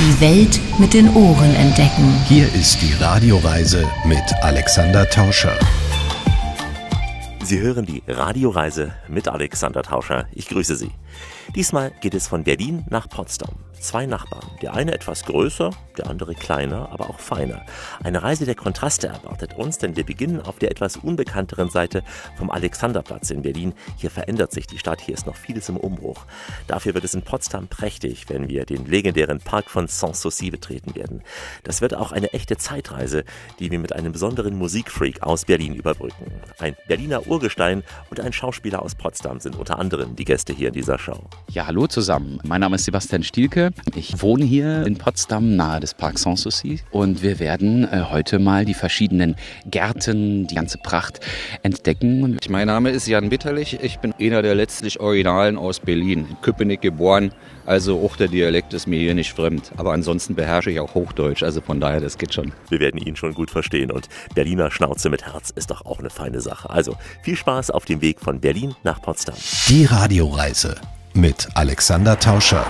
Die Welt mit den Ohren entdecken. Hier ist die Radioreise mit Alexander Tauscher. Sie hören die Radioreise mit Alexander Tauscher. Ich grüße Sie. Diesmal geht es von Berlin nach Potsdam. Zwei Nachbarn, der eine etwas größer, der andere kleiner, aber auch feiner. Eine Reise der Kontraste erwartet uns, denn wir beginnen auf der etwas unbekannteren Seite vom Alexanderplatz in Berlin. Hier verändert sich die Stadt, hier ist noch vieles im Umbruch. Dafür wird es in Potsdam prächtig, wenn wir den legendären Park von Sanssouci betreten werden. Das wird auch eine echte Zeitreise, die wir mit einem besonderen Musikfreak aus Berlin überbrücken. Ein Berliner Urgestein und ein Schauspieler aus Potsdam sind unter anderem die Gäste hier in dieser Show. Ja, hallo zusammen. Mein Name ist Sebastian Stielke. Ich wohne hier in Potsdam nahe des Parks Sanssouci und wir werden äh, heute mal die verschiedenen Gärten, die ganze Pracht entdecken. Mein Name ist Jan Bitterlich. Ich bin einer der letztlich Originalen aus Berlin. In Köpenick geboren. Also auch der Dialekt ist mir hier nicht fremd. Aber ansonsten beherrsche ich auch Hochdeutsch. Also von daher, das geht schon. Wir werden ihn schon gut verstehen. Und Berliner Schnauze mit Herz ist doch auch eine feine Sache. Also viel Spaß auf dem Weg von Berlin nach Potsdam. Die Radioreise mit Alexander Tauscher.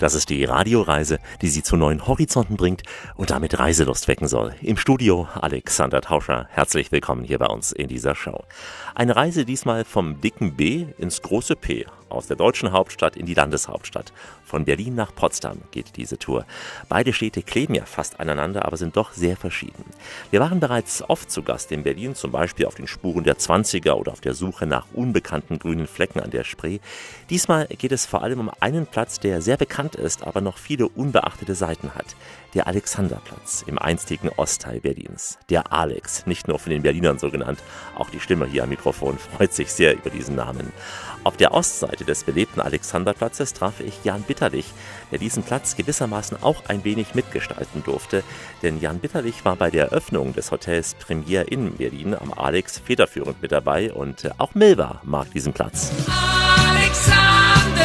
Das ist die Radioreise, die Sie zu neuen Horizonten bringt und damit Reiselust wecken soll. Im Studio Alexander Tauscher. Herzlich willkommen hier bei uns in dieser Show. Eine Reise diesmal vom dicken B ins große P aus der deutschen Hauptstadt in die Landeshauptstadt. Von Berlin nach Potsdam geht diese Tour. Beide Städte kleben ja fast aneinander, aber sind doch sehr verschieden. Wir waren bereits oft zu Gast in Berlin, zum Beispiel auf den Spuren der 20er oder auf der Suche nach unbekannten grünen Flecken an der Spree. Diesmal geht es vor allem um einen Platz, der sehr bekannt ist, aber noch viele unbeachtete Seiten hat. Der Alexanderplatz im einstigen Ostteil Berlins. Der Alex, nicht nur von den Berlinern so genannt, auch die Stimme hier am Mikrofon freut sich sehr über diesen Namen. Auf der Ostseite des belebten Alexanderplatzes traf ich Jan Bitterlich, der diesen Platz gewissermaßen auch ein wenig mitgestalten durfte, denn Jan Bitterlich war bei der Eröffnung des Hotels Premier in Berlin am Alex federführend mit dabei und auch Milva mag diesen Platz. Alexanderplatz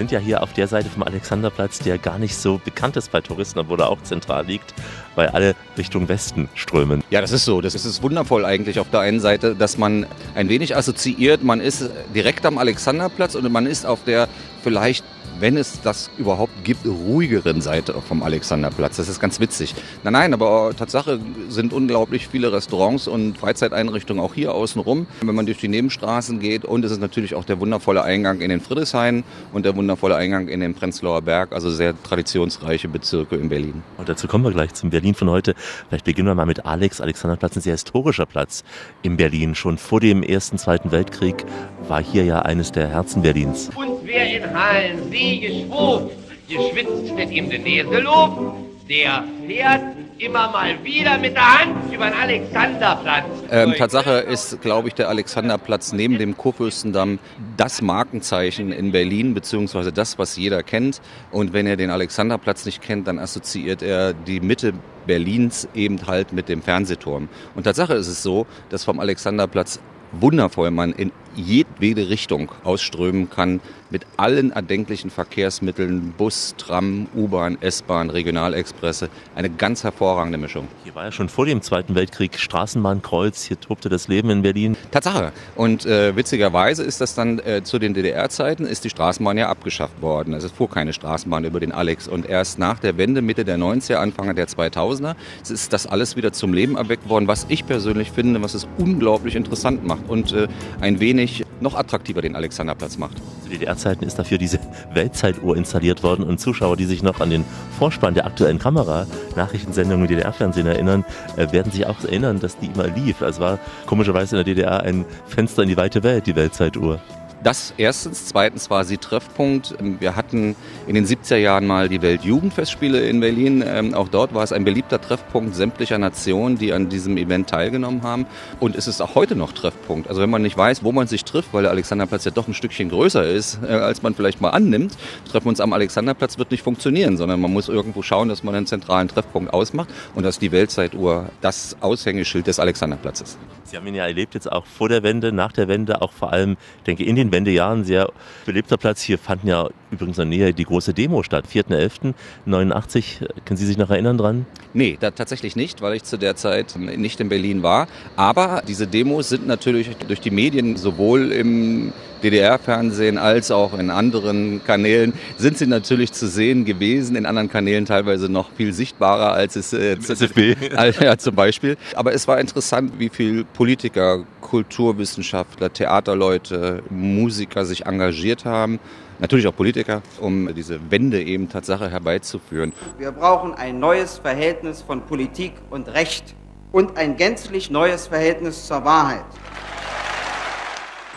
sind ja hier auf der Seite vom Alexanderplatz, der gar nicht so bekannt ist bei Touristen, obwohl er auch zentral liegt, weil alle Richtung Westen strömen. Ja, das ist so. Das ist wundervoll eigentlich auf der einen Seite, dass man ein wenig assoziiert, man ist direkt am Alexanderplatz und man ist auf der vielleicht wenn es das überhaupt gibt, ruhigeren Seite vom Alexanderplatz. Das ist ganz witzig. Nein, nein, aber Tatsache sind unglaublich viele Restaurants und Freizeiteinrichtungen auch hier außenrum, wenn man durch die Nebenstraßen geht. Und es ist natürlich auch der wundervolle Eingang in den Friedrichshain und der wundervolle Eingang in den Prenzlauer Berg, also sehr traditionsreiche Bezirke in Berlin. Und dazu kommen wir gleich zum Berlin von heute. Vielleicht beginnen wir mal mit Alex. Alexanderplatz, ein sehr historischer Platz in Berlin. Schon vor dem Ersten, Zweiten Weltkrieg war hier ja eines der Herzen Berlins. Und wer in Hallen See geschwuft, geschwitzt steht ihm den Eselhof, der fährt immer mal wieder mit der Hand über den Alexanderplatz. Ähm, Tatsache ist, glaube ich, der Alexanderplatz neben dem Kurfürstendamm das Markenzeichen in Berlin, beziehungsweise das, was jeder kennt. Und wenn er den Alexanderplatz nicht kennt, dann assoziiert er die Mitte Berlins eben halt mit dem Fernsehturm. Und Tatsache ist es so, dass vom Alexanderplatz wundervoll man in jedwede Richtung ausströmen kann mit allen erdenklichen Verkehrsmitteln, Bus, Tram, U-Bahn, S-Bahn, Regionalexpresse. Eine ganz hervorragende Mischung. Hier war ja schon vor dem Zweiten Weltkrieg Straßenbahnkreuz, hier tobte das Leben in Berlin. Tatsache. Und äh, witzigerweise ist das dann äh, zu den DDR-Zeiten ist die Straßenbahn ja abgeschafft worden. Also es fuhr keine Straßenbahn über den Alex. Und erst nach der Wende, Mitte der 90er, Anfang der 2000er, ist das alles wieder zum Leben erweckt worden, was ich persönlich finde, was es unglaublich interessant macht und äh, ein wenig noch attraktiver den Alexanderplatz macht. Zu DDR-Zeiten ist dafür diese Weltzeituhr installiert worden und Zuschauer, die sich noch an den Vorspann der aktuellen Kamera, Nachrichtensendungen im DDR-Fernsehen erinnern, äh, werden sich auch erinnern, dass die immer lief. Es war komischerweise in der DDR ein Fenster in die weite Welt, die Weltzeituhr. Das erstens. Zweitens war sie Treffpunkt. Wir hatten in den 70er Jahren mal die Weltjugendfestspiele in Berlin. Ähm, auch dort war es ein beliebter Treffpunkt sämtlicher Nationen, die an diesem Event teilgenommen haben. Und es ist auch heute noch Treffpunkt. Also wenn man nicht weiß, wo man sich trifft, weil der Alexanderplatz ja doch ein Stückchen größer ist, äh, als man vielleicht mal annimmt, treffen wir uns am Alexanderplatz wird nicht funktionieren, sondern man muss irgendwo schauen, dass man einen zentralen Treffpunkt ausmacht. Und dass die Weltzeituhr das Aushängeschild des Alexanderplatzes. Sie haben ihn ja erlebt jetzt auch vor der Wende, nach der Wende, auch vor allem, denke in den Wendejahren sehr belebter Platz. Hier fanden ja übrigens in der Nähe die große Demo statt. 4.11.89. Können Sie sich noch erinnern dran? Nee, da tatsächlich nicht, weil ich zu der Zeit nicht in Berlin war. Aber diese Demos sind natürlich durch die Medien sowohl im DDR-Fernsehen als auch in anderen Kanälen sind sie natürlich zu sehen gewesen, in anderen Kanälen teilweise noch viel sichtbarer als es äh, SFB. ja, zum Beispiel. Aber es war interessant, wie viel Politiker, Kulturwissenschaftler, Theaterleute, Musiker sich engagiert haben natürlich auch Politiker, um diese Wende eben Tatsache herbeizuführen. Wir brauchen ein neues Verhältnis von Politik und Recht und ein gänzlich neues Verhältnis zur Wahrheit.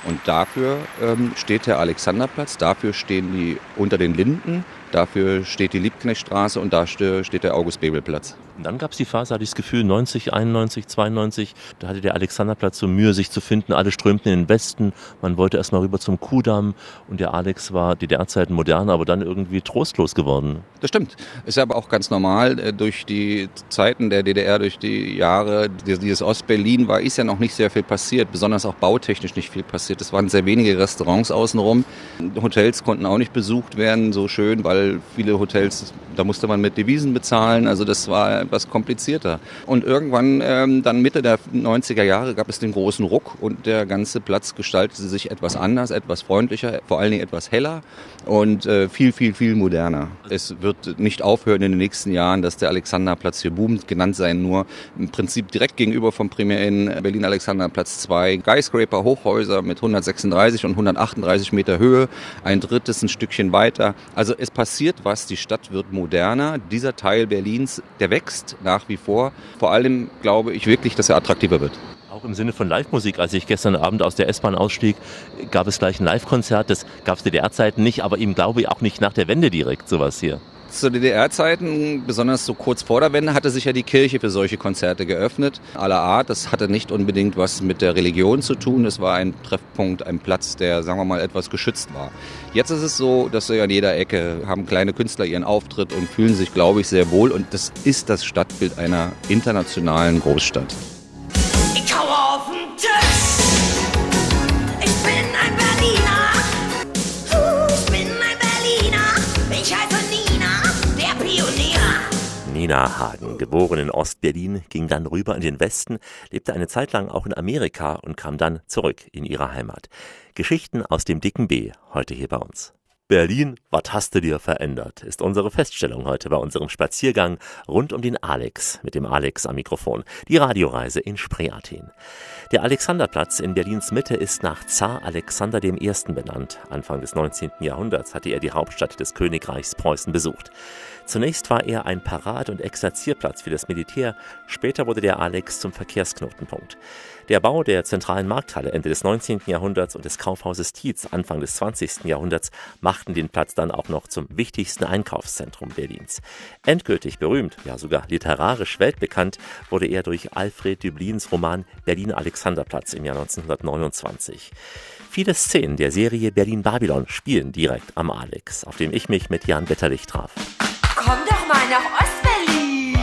Und dafür ähm, steht der Alexanderplatz, dafür stehen die unter den Linden, dafür steht die Liebknechtstraße und da steht der August-Bebel-Platz. Und dann gab es die Phase, hatte ich das Gefühl, 90, 91, 92, da hatte der Alexanderplatz so Mühe, sich zu finden. Alle strömten in den Westen. Man wollte erstmal rüber zum Kudamm und der Alex war DDR-Zeiten modern, aber dann irgendwie trostlos geworden. Das stimmt. Ist aber auch ganz normal. Äh, durch die Zeiten der DDR, durch die Jahre, dieses Ostberlin war, ist ja noch nicht sehr viel passiert, besonders auch bautechnisch nicht viel passiert. Es waren sehr wenige Restaurants außenrum. Hotels konnten auch nicht besucht werden, so schön, weil viele Hotels, da musste man mit Devisen bezahlen. Also das war etwas komplizierter. Und irgendwann, ähm, dann Mitte der 90er Jahre, gab es den großen Ruck und der ganze Platz gestaltete sich etwas anders, etwas freundlicher, vor allen Dingen etwas heller und äh, viel, viel, viel moderner. Es wird nicht aufhören in den nächsten Jahren, dass der Alexanderplatz hier boomt, genannt sein nur im Prinzip direkt gegenüber vom Primär in Berlin Alexanderplatz 2 Skyscraper Hochhäuser mit 136 und 138 Meter Höhe, ein drittes ein Stückchen weiter. Also es passiert was, die Stadt wird moderner, dieser Teil Berlins, der wächst nach wie vor. Vor allem glaube ich wirklich, dass er attraktiver wird. Auch im Sinne von Live-Musik. Als ich gestern Abend aus der S-Bahn ausstieg, gab es gleich ein Live-Konzert. Das gab es DDR-Zeiten nicht, aber ihm glaube ich auch nicht nach der Wende direkt sowas hier. Zu DDR-Zeiten, besonders so kurz vor der Wende, hatte sich ja die Kirche für solche Konzerte geöffnet, aller Art. Das hatte nicht unbedingt was mit der Religion zu tun. Es war ein Treffpunkt, ein Platz, der, sagen wir mal, etwas geschützt war. Jetzt ist es so, dass an jeder Ecke haben kleine Künstler ihren Auftritt und fühlen sich, glaube ich, sehr wohl. Und das ist das Stadtbild einer internationalen Großstadt. Nina Hagen, geboren in Ostberlin, ging dann rüber in den Westen, lebte eine Zeit lang auch in Amerika und kam dann zurück in ihre Heimat. Geschichten aus dem dicken B, heute hier bei uns. Berlin, was hast du dir verändert? Ist unsere Feststellung heute bei unserem Spaziergang rund um den Alex mit dem Alex am Mikrofon. Die Radioreise in Spreeathen. Der Alexanderplatz in Berlins Mitte ist nach Zar Alexander I. benannt. Anfang des 19. Jahrhunderts hatte er die Hauptstadt des Königreichs Preußen besucht. Zunächst war er ein Parad- und Exerzierplatz für das Militär, später wurde der Alex zum Verkehrsknotenpunkt. Der Bau der zentralen Markthalle Ende des 19. Jahrhunderts und des Kaufhauses Tietz Anfang des 20. Jahrhunderts machten den Platz dann auch noch zum wichtigsten Einkaufszentrum Berlins. Endgültig berühmt, ja sogar literarisch weltbekannt, wurde er durch Alfred Dublins Roman Berlin Alexanderplatz im Jahr 1929. Viele Szenen der Serie Berlin Babylon spielen direkt am Alex, auf dem ich mich mit Jan Wetterlich traf. Komm doch mal nach Ostberlin!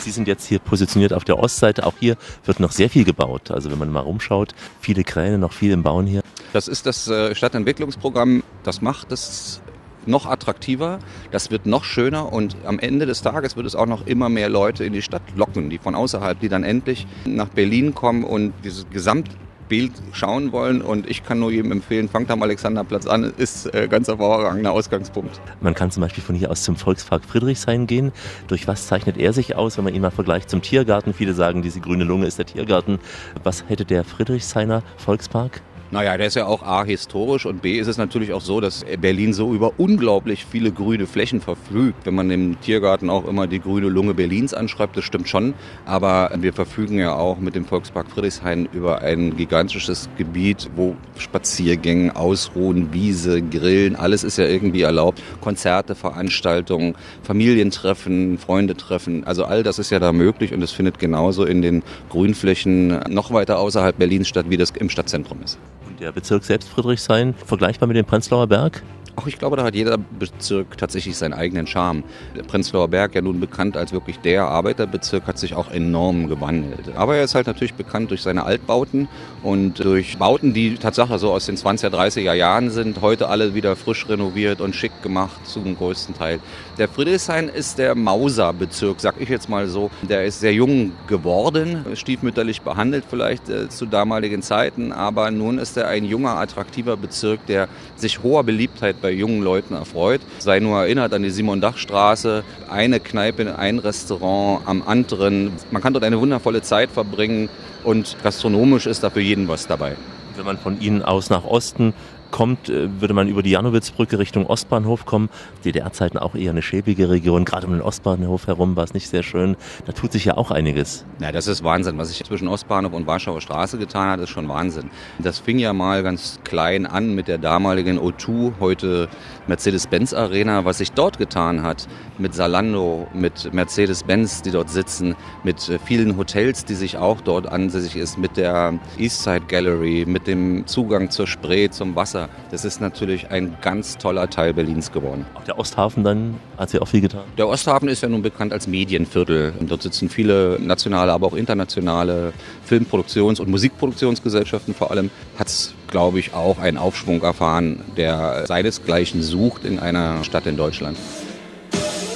Sie sind jetzt hier positioniert auf der Ostseite. Auch hier wird noch sehr viel gebaut. Also wenn man mal rumschaut, viele Kräne, noch viel im Bauen hier. Das ist das äh, Stadtentwicklungsprogramm. Das macht es noch attraktiver, das wird noch schöner und am Ende des Tages wird es auch noch immer mehr Leute in die Stadt locken, die von außerhalb, die dann endlich nach Berlin kommen und dieses Gesamt Bild schauen wollen. Und ich kann nur jedem empfehlen, fangt am Alexanderplatz an, ist äh, ganz hervorragender Ausgangspunkt. Man kann zum Beispiel von hier aus zum Volkspark Friedrichshain gehen. Durch was zeichnet er sich aus, wenn man ihn mal vergleicht zum Tiergarten? Viele sagen, diese grüne Lunge ist der Tiergarten. Was hätte der Friedrichshainer Volkspark? Naja, der ist ja auch A historisch und B ist es natürlich auch so, dass Berlin so über unglaublich viele grüne Flächen verfügt. Wenn man im Tiergarten auch immer die grüne Lunge Berlins anschreibt, das stimmt schon. Aber wir verfügen ja auch mit dem Volkspark Friedrichshain über ein gigantisches Gebiet, wo Spaziergänge, Ausruhen, Wiese, Grillen, alles ist ja irgendwie erlaubt. Konzerte, Veranstaltungen, Familientreffen, Freundetreffen, also all das ist ja da möglich und es findet genauso in den Grünflächen noch weiter außerhalb Berlins statt, wie das im Stadtzentrum ist der Bezirk selbst Friedrichshain vergleichbar mit dem Prenzlauer Berg? Auch ich glaube, da hat jeder Bezirk tatsächlich seinen eigenen Charme. Der Prenzlauer Berg, ja nun bekannt als wirklich der Arbeiterbezirk, hat sich auch enorm gewandelt. Aber er ist halt natürlich bekannt durch seine Altbauten und durch Bauten, die Tatsache so aus den 20er, 30er Jahren sind, heute alle wieder frisch renoviert und schick gemacht zum größten Teil. Der Friedrichshain ist der Mauser-Bezirk, sag ich jetzt mal so. Der ist sehr jung geworden, stiefmütterlich behandelt vielleicht äh, zu damaligen Zeiten, aber nun ist er ein junger, attraktiver Bezirk, der sich hoher Beliebtheit bei jungen Leuten erfreut. Sei nur erinnert an die Simon-Dach-Straße, eine Kneipe, ein Restaurant am anderen. Man kann dort eine wundervolle Zeit verbringen und gastronomisch ist da für jeden was dabei. Wenn man von Ihnen aus nach Osten kommt, äh, würde man über die Janowitzbrücke Richtung Ostbahnhof kommen. DDR-Zeiten auch eher eine schäbige Region. Gerade um den Ostbahnhof herum war es nicht sehr schön. Da tut sich ja auch einiges. Ja, das ist Wahnsinn. Was sich zwischen Ostbahnhof und Warschauer Straße getan hat, ist schon Wahnsinn. Das fing ja mal ganz klein an mit der damaligen O2, heute Mercedes-Benz Arena. Was sich dort getan hat mit Salando, mit Mercedes-Benz, die dort sitzen, mit äh, vielen Hotels, die sich auch dort ansässig ist, mit der Eastside Gallery, mit dem Zugang zur Spree, zum Wasser Wasser. Das ist natürlich ein ganz toller Teil Berlins geworden. Auch der Osthafen dann hat sich auch viel getan? Der Osthafen ist ja nun bekannt als Medienviertel. Und dort sitzen viele nationale, aber auch internationale Filmproduktions- und Musikproduktionsgesellschaften vor allem. Hat es, glaube ich, auch einen Aufschwung erfahren, der seinesgleichen sucht in einer Stadt in Deutschland.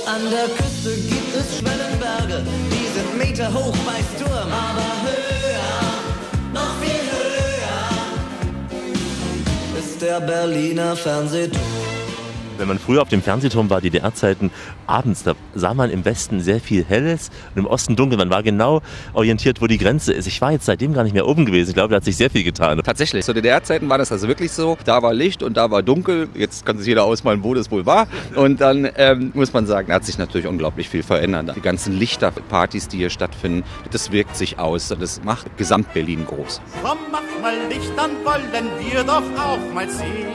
An der Küste gibt es Schwellenberge, die sind Meter hoch bei Sturm, aber der Berliner Fernsehturm. Wenn man früher auf dem Fernsehturm war, DDR-Zeiten, abends, da sah man im Westen sehr viel Helles und im Osten dunkel. Man war genau orientiert, wo die Grenze ist. Ich war jetzt seitdem gar nicht mehr oben gewesen. Ich glaube, da hat sich sehr viel getan. Tatsächlich. Zu DDR-Zeiten war das also wirklich so. Da war Licht und da war dunkel. Jetzt kann sich jeder ausmalen, wo das wohl war. Und dann ähm, muss man sagen, da hat sich natürlich unglaublich viel verändert. Die ganzen Lichterpartys, die hier stattfinden, das wirkt sich aus. Das macht Gesamt-Berlin groß. Komm, mach mal Licht, dann wollen wir doch auch mal sehen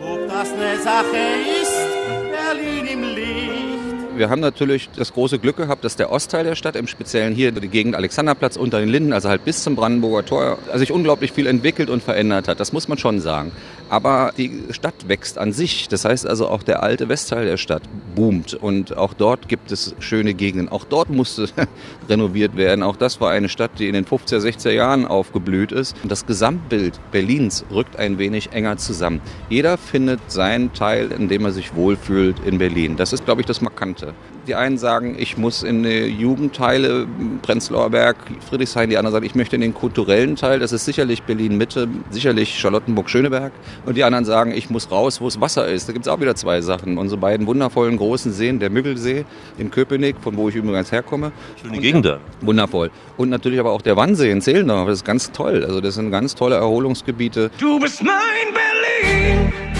ob das eine Sache ist, Berlin im Licht. Wir haben natürlich das große Glück gehabt, dass der Ostteil der Stadt, im Speziellen hier die Gegend Alexanderplatz unter den Linden, also halt bis zum Brandenburger Tor, sich unglaublich viel entwickelt und verändert hat. Das muss man schon sagen. Aber die Stadt wächst an sich. Das heißt also auch der alte Westteil der Stadt boomt. Und auch dort gibt es schöne Gegenden. Auch dort musste renoviert werden. Auch das war eine Stadt, die in den 50er, 60er Jahren aufgeblüht ist. Und das Gesamtbild Berlins rückt ein wenig enger zusammen. Jeder findet seinen Teil, in dem er sich wohlfühlt in Berlin. Das ist, glaube ich, das Markante. Die einen sagen, ich muss in die Jugendteile, Prenzlauer Berg, Friedrichshain. Die anderen sagen, ich möchte in den kulturellen Teil. Das ist sicherlich Berlin-Mitte, sicherlich Charlottenburg-Schöneberg. Und die anderen sagen, ich muss raus, wo es Wasser ist. Da gibt es auch wieder zwei Sachen. Unsere beiden wundervollen großen Seen, der Müggelsee in Köpenick, von wo ich übrigens herkomme. Schöne Gegend da. Wundervoll. Und natürlich aber auch der Wannsee in Zehlendorf. Das ist ganz toll. Also das sind ganz tolle Erholungsgebiete. Du bist mein Berlin!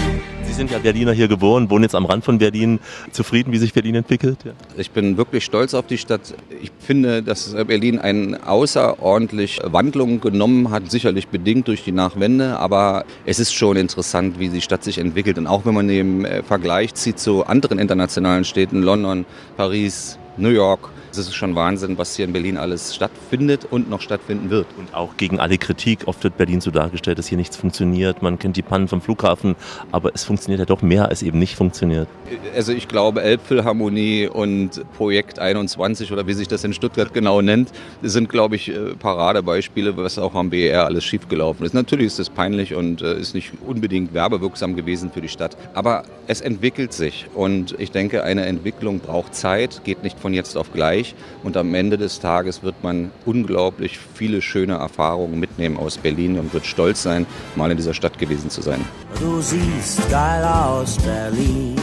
Sind ja Berliner hier geboren, wohnen jetzt am Rand von Berlin. Zufrieden, wie sich Berlin entwickelt? Ja. Ich bin wirklich stolz auf die Stadt. Ich finde, dass Berlin eine außerordentlich Wandlung genommen hat, sicherlich bedingt durch die Nachwende, aber es ist schon interessant, wie die Stadt sich entwickelt. Und auch wenn man den äh, Vergleich zieht zu anderen internationalen Städten, London, Paris, New York, es ist schon Wahnsinn, was hier in Berlin alles stattfindet und noch stattfinden wird. Und auch gegen alle Kritik. Oft wird Berlin so dargestellt, dass hier nichts funktioniert. Man kennt die Pannen vom Flughafen, aber es funktioniert ja doch mehr, als eben nicht funktioniert. Also ich glaube, Elbphilharmonie und Projekt 21 oder wie sich das in Stuttgart genau nennt, sind, glaube ich, äh, Paradebeispiele, was auch am BER alles schiefgelaufen ist. Natürlich ist es peinlich und äh, ist nicht unbedingt werbewirksam gewesen für die Stadt, aber es entwickelt sich und ich denke, eine Entwicklung braucht Zeit, geht nicht von jetzt auf gleich. Bereich. Und am Ende des Tages wird man unglaublich viele schöne Erfahrungen mitnehmen aus Berlin und wird stolz sein, mal in dieser Stadt gewesen zu sein. Du siehst geil aus, Berlin.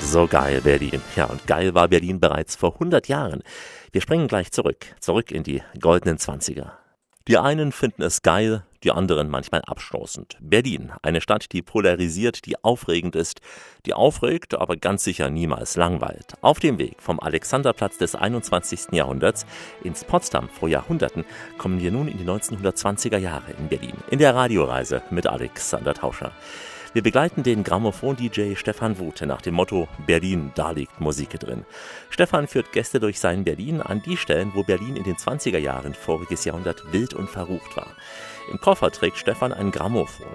So geil Berlin. Ja, und geil war Berlin bereits vor 100 Jahren. Wir springen gleich zurück, zurück in die goldenen Zwanziger. Die einen finden es geil, die anderen manchmal abstoßend. Berlin, eine Stadt, die polarisiert, die aufregend ist, die aufregt, aber ganz sicher niemals langweilt. Auf dem Weg vom Alexanderplatz des 21. Jahrhunderts ins Potsdam vor Jahrhunderten kommen wir nun in die 1920er Jahre in Berlin, in der Radioreise mit Alexander Tauscher. Wir begleiten den Grammophon-DJ Stefan Wute nach dem Motto Berlin, da liegt Musik drin. Stefan führt Gäste durch sein Berlin an die Stellen, wo Berlin in den 20er Jahren voriges Jahrhundert wild und verrucht war. Im Koffer trägt Stefan ein Grammophon.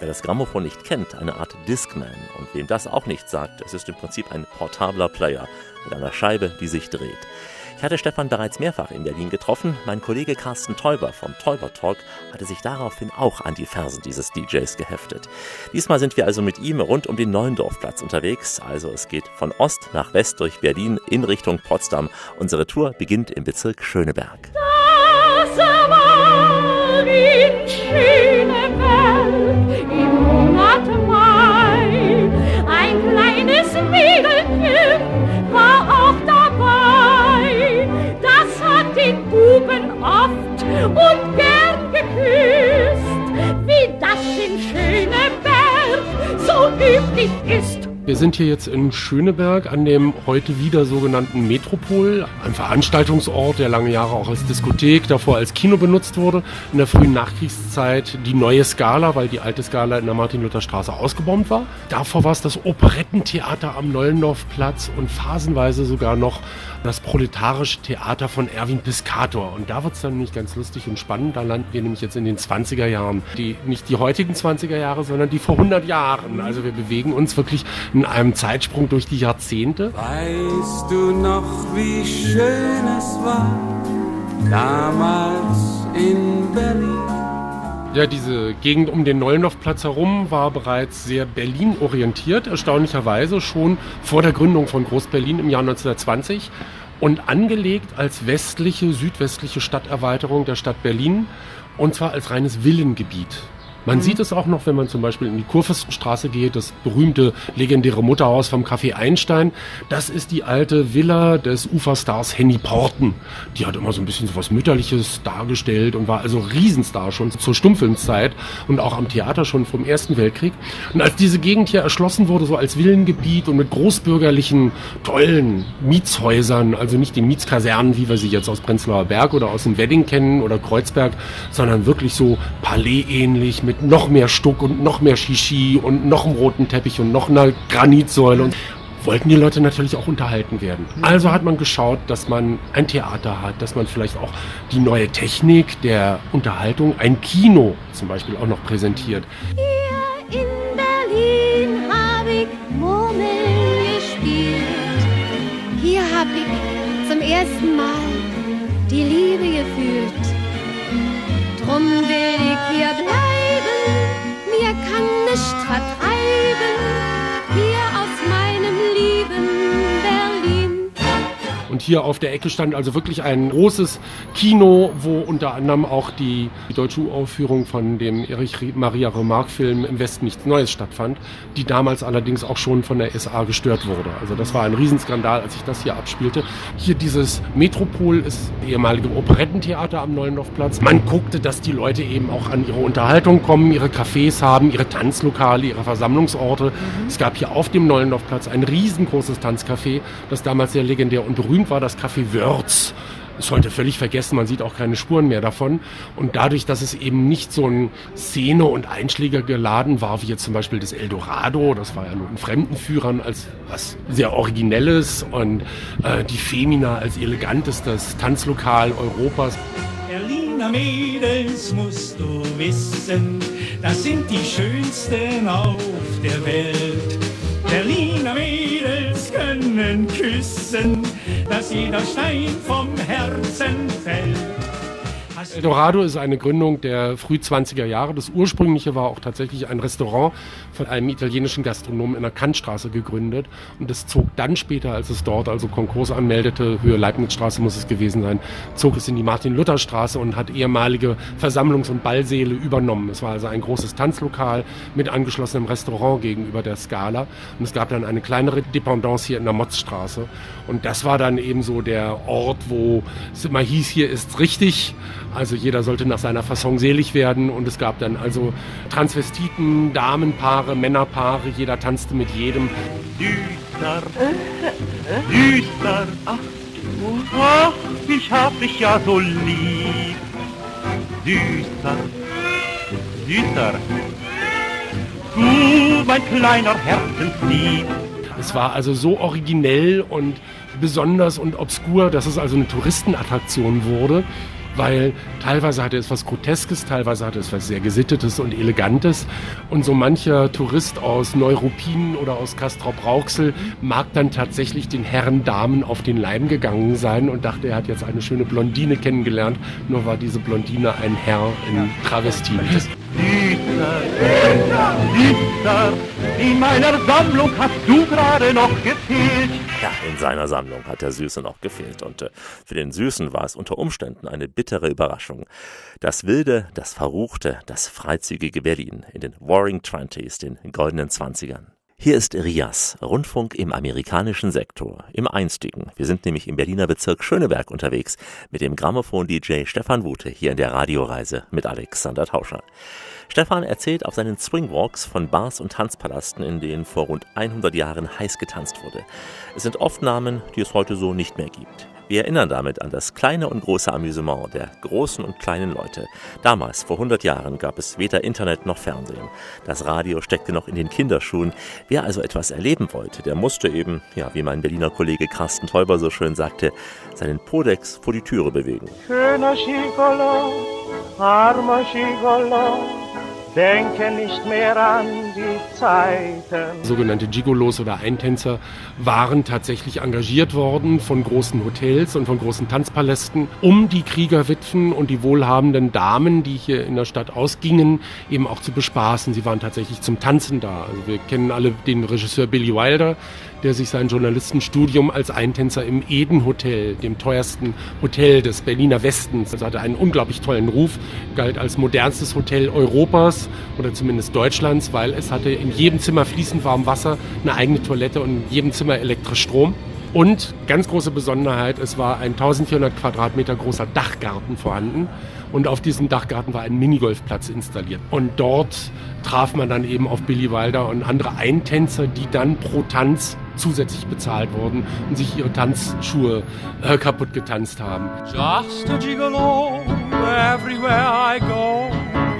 Wer das Grammophon nicht kennt, eine Art Discman. Und wem das auch nicht sagt, es ist im Prinzip ein portabler Player mit einer Scheibe, die sich dreht. Ich hatte Stefan bereits mehrfach in Berlin getroffen. Mein Kollege Carsten Teuber vom Teuber Talk hatte sich daraufhin auch an die Fersen dieses DJs geheftet. Diesmal sind wir also mit ihm rund um den Neuendorfplatz unterwegs. Also es geht von Ost nach West durch Berlin in Richtung Potsdam. Unsere Tour beginnt im Bezirk Schöneberg. Das war in Schöneberg und gern geküsst, wie das in Schöneberg so üblich ist. Wir sind hier jetzt in Schöneberg an dem heute wieder sogenannten Metropol, ein Veranstaltungsort, der lange Jahre auch als Diskothek, davor als Kino benutzt wurde. In der frühen Nachkriegszeit die neue Skala, weil die alte Skala in der Martin-Luther-Straße ausgebombt war. Davor war es das Operettentheater am Neulendorfplatz und phasenweise sogar noch das proletarische Theater von Erwin Piscator. Und da wird es dann nämlich ganz lustig und spannend. Da landen wir nämlich jetzt in den 20er Jahren. Die, nicht die heutigen 20er Jahre, sondern die vor 100 Jahren. Also wir bewegen uns wirklich in einem Zeitsprung durch die Jahrzehnte. Weißt du noch, wie schön es war damals in Berlin? Ja, diese Gegend um den Neulendorfplatz herum war bereits sehr Berlin orientiert, erstaunlicherweise schon vor der Gründung von Groß-Berlin im Jahr 1920 und angelegt als westliche, südwestliche Stadterweiterung der Stadt Berlin und zwar als reines Villengebiet. Man sieht es auch noch, wenn man zum Beispiel in die Kurfürstenstraße geht, das berühmte, legendäre Mutterhaus vom Café Einstein. Das ist die alte Villa des Uferstars Henny Porten. Die hat immer so ein bisschen so was Mütterliches dargestellt und war also Riesenstar schon zur Stummfilmzeit und auch am Theater schon vom Ersten Weltkrieg. Und als diese Gegend hier erschlossen wurde, so als Villengebiet und mit großbürgerlichen, tollen Mietshäusern, also nicht die Mietskasernen, wie wir sie jetzt aus Prenzlauer Berg oder aus dem Wedding kennen oder Kreuzberg, sondern wirklich so Palais-ähnlich mit noch mehr Stuck und noch mehr Shishi und noch einem roten Teppich und noch einer Granitsäule und wollten die Leute natürlich auch unterhalten werden. Also hat man geschaut, dass man ein Theater hat, dass man vielleicht auch die neue Technik der Unterhaltung, ein Kino zum Beispiel auch noch präsentiert. Hier in Berlin hab ich Murmeln gespielt. Hier hab ich zum ersten Mal die Liebe gefühlt. Drum will ich hier bleiben, mir kann nicht vertreiben, Und hier auf der Ecke stand also wirklich ein großes Kino, wo unter anderem auch die, deutsche Uraufführung von dem Erich Maria Remarque Film Im Westen nichts Neues stattfand, die damals allerdings auch schon von der SA gestört wurde. Also das war ein Riesenskandal, als sich das hier abspielte. Hier dieses Metropol ist ehemalige Operettentheater am Neulendorfplatz. Man guckte, dass die Leute eben auch an ihre Unterhaltung kommen, ihre Cafés haben, ihre Tanzlokale, ihre Versammlungsorte. Es gab hier auf dem Neulendorfplatz ein riesengroßes Tanzcafé, das damals sehr legendär und berühmt war, das Café Wörz. Ist heute völlig vergessen, man sieht auch keine Spuren mehr davon. Und dadurch, dass es eben nicht so ein Szene- und Einschläger geladen war, wie jetzt zum Beispiel das Eldorado, das war ja nur in Fremdenführern als was sehr Originelles und äh, die Femina als elegantestes Tanzlokal Europas. Berliner Mädels musst du wissen, das sind die schönsten auf der Welt. Berliner Mädels können küssen, dass jeder Stein vom Herzen fällt. Eldorado ist eine Gründung der früh 20er Jahre. Das ursprüngliche war auch tatsächlich ein Restaurant von einem italienischen Gastronomen in der Kantstraße gegründet. Und das zog dann später, als es dort also Konkurs anmeldete, Höhe Leibnizstraße muss es gewesen sein, zog es in die Martin-Luther-Straße und hat ehemalige Versammlungs- und Ballsäle übernommen. Es war also ein großes Tanzlokal mit angeschlossenem Restaurant gegenüber der Skala. Und es gab dann eine kleinere Dependance hier in der Motzstraße. Und das war dann eben so der Ort, wo es immer hieß, hier ist's richtig. Also jeder sollte nach seiner Fasson selig werden. Und es gab dann also Transvestiten, Damenpaare, Männerpaare, jeder tanzte mit jedem. Düster, düster, ach, ach, ich hab dich ja so lieb. Düster, düster, du mein kleiner Herzenslieb. Es war also so originell und besonders und obskur, dass es also eine Touristenattraktion wurde weil teilweise hatte es was Groteskes, teilweise hatte es was sehr Gesittetes und Elegantes. Und so mancher Tourist aus Neuruppin oder aus Castrop-Rauxel mag dann tatsächlich den Herren, Damen auf den Leim gegangen sein und dachte, er hat jetzt eine schöne Blondine kennengelernt. Nur war diese Blondine ein Herr in Travestin. Süßer, süßer, süßer, in meiner Sammlung hast du gerade noch gefehlt. Ja, in seiner Sammlung hat der Süße noch gefehlt. Und äh, für den Süßen war es unter Umständen eine bittere Überraschung. Das wilde, das verruchte, das freizügige Berlin in den Warring Twenties, den goldenen Zwanzigern. Hier ist Rias, Rundfunk im amerikanischen Sektor, im einstigen. Wir sind nämlich im Berliner Bezirk Schöneberg unterwegs mit dem Grammophon-DJ Stefan Wute hier in der Radioreise mit Alexander Tauscher. Stefan erzählt auf seinen Swingwalks von Bars und Tanzpalasten, in denen vor rund 100 Jahren heiß getanzt wurde. Es sind oft Namen, die es heute so nicht mehr gibt. Wir erinnern damit an das kleine und große Amüsement der großen und kleinen Leute. Damals, vor 100 Jahren, gab es weder Internet noch Fernsehen. Das Radio steckte noch in den Kinderschuhen. Wer also etwas erleben wollte, der musste eben, ja, wie mein Berliner Kollege Carsten Teuber so schön sagte, seinen Podex vor die Türe bewegen. Schöner Schigolo, armer Schigolo, denke nicht mehr an die Zeiten. Sogenannte Gigolos oder Eintänzer waren tatsächlich engagiert worden von großen Hotels und von großen Tanzpalästen, um die Kriegerwitwen und die wohlhabenden Damen, die hier in der Stadt ausgingen, eben auch zu bespaßen. Sie waren tatsächlich zum Tanzen da. Also wir kennen alle den Regisseur Billy Wilder, der sich sein Journalistenstudium als Eintänzer im Eden Hotel, dem teuersten Hotel des Berliner Westens, also hatte einen unglaublich tollen Ruf, galt als modernstes Hotel Europas oder zumindest Deutschlands, weil es hatte in jedem Zimmer fließend warm Wasser, eine eigene Toilette und in jedem Zimmer elektrisch Strom. Und ganz große Besonderheit, es war ein 1400 Quadratmeter großer Dachgarten vorhanden. Und auf diesem Dachgarten war ein Minigolfplatz installiert. Und dort traf man dann eben auf Billy Wilder und andere Eintänzer, die dann pro Tanz zusätzlich bezahlt wurden und sich ihre Tanzschuhe äh, kaputt getanzt haben. Just a gigolo everywhere I go,